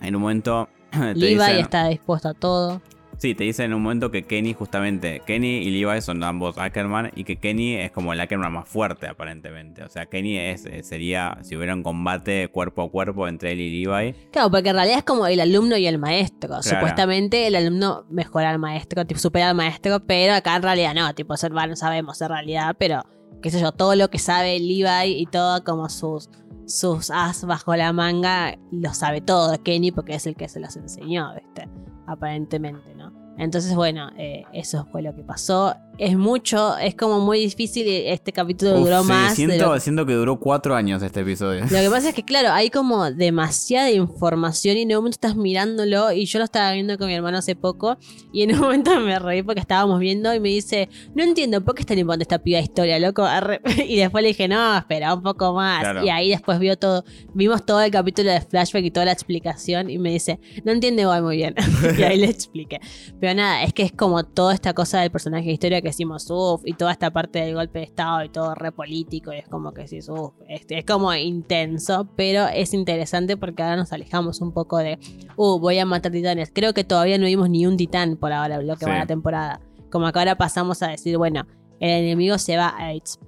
[SPEAKER 1] En un momento
[SPEAKER 2] Levi está dispuesto a todo.
[SPEAKER 1] Sí, te dicen en un momento que Kenny, justamente, Kenny y Levi son ambos Ackerman y que Kenny es como el Ackerman más fuerte, aparentemente. O sea, Kenny es, eh, sería, si hubiera un combate cuerpo a cuerpo entre él y Levi.
[SPEAKER 2] Claro, porque en realidad es como el alumno y el maestro. Supuestamente el alumno mejora al maestro, tipo, supera al maestro, pero acá en realidad no, tipo, no sabemos en realidad, pero qué sé yo, todo lo que sabe Levi y todo como sus sus as bajo la manga lo sabe todo Kenny porque es el que se los enseñó, ¿viste? Aparentemente, ¿no? Entonces, bueno, eh, eso fue lo que pasó. Es mucho, es como muy difícil. Este capítulo duró más.
[SPEAKER 1] Siento, siento, que duró cuatro años este episodio.
[SPEAKER 2] Lo que pasa es que, claro, hay como demasiada información y en un momento estás mirándolo. Y yo lo estaba viendo con mi hermano hace poco. Y en un momento me reí porque estábamos viendo y me dice: No entiendo por qué está importante esta piba historia, loco. Y después le dije: No, espera un poco más. Y ahí después vio todo. Vimos todo el capítulo de flashback y toda la explicación. Y me dice: No entiende igual muy bien. y ahí le expliqué. Pero nada, es que es como toda esta cosa del personaje de historia que decimos, uff, y toda esta parte del golpe de Estado y todo re político, y es como que sí, uff, este, es como intenso, pero es interesante porque ahora nos alejamos un poco de, uh, voy a matar titanes. Creo que todavía no vimos ni un titán por ahora, lo que va la temporada. Como que ahora pasamos a decir, bueno, el enemigo se va,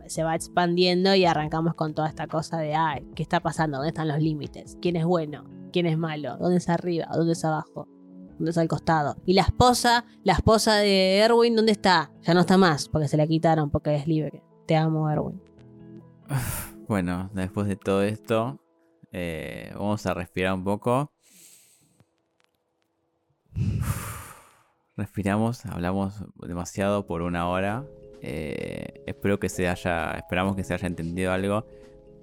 [SPEAKER 2] se va expandiendo y arrancamos con toda esta cosa de, ay, ¿qué está pasando? ¿Dónde están los límites? ¿Quién es bueno? ¿Quién es malo? ¿Dónde es arriba? ¿Dónde es abajo? ¿Dónde está al costado? Y la esposa, la esposa de Erwin, ¿dónde está? Ya no está más, porque se la quitaron, porque es libre. Te amo, Erwin.
[SPEAKER 1] Bueno, después de todo esto, eh, vamos a respirar un poco. Respiramos, hablamos demasiado por una hora. Eh, espero que se haya, esperamos que se haya entendido algo.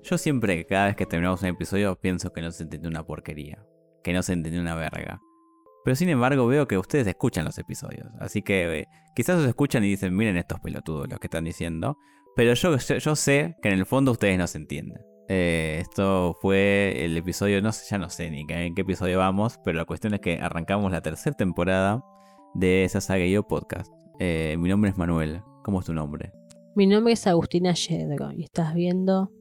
[SPEAKER 1] Yo siempre, cada vez que terminamos un episodio, pienso que no se entendió una porquería, que no se entendió una verga. Pero sin embargo veo que ustedes escuchan los episodios. Así que eh, quizás os escuchan y dicen, miren estos pelotudos los que están diciendo. Pero yo, yo sé que en el fondo ustedes no se entienden. Eh, esto fue el episodio, no sé, ya no sé ni en qué episodio vamos, pero la cuestión es que arrancamos la tercera temporada de esa saga yo podcast. Eh, mi nombre es Manuel. ¿Cómo es tu nombre?
[SPEAKER 2] Mi nombre es Agustina Yedro y estás viendo...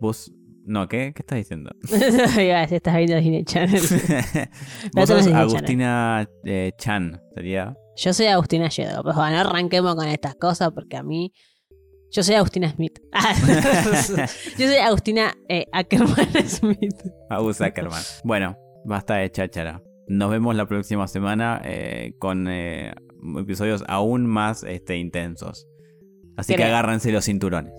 [SPEAKER 1] Vos no, ¿qué? ¿Qué estás diciendo?
[SPEAKER 2] estás viendo Disney Channel.
[SPEAKER 1] Vos sos Agustina eh, Chan, sería.
[SPEAKER 2] Yo soy Agustina Yedo. Pues bueno, arranquemos con estas cosas porque a mí. Yo soy Agustina Smith. yo soy Agustina eh, Ackerman Smith.
[SPEAKER 1] Agus Ackerman. Bueno, basta de cháchara. Nos vemos la próxima semana eh, con eh, episodios aún más este, intensos. Así que agárrense los cinturones.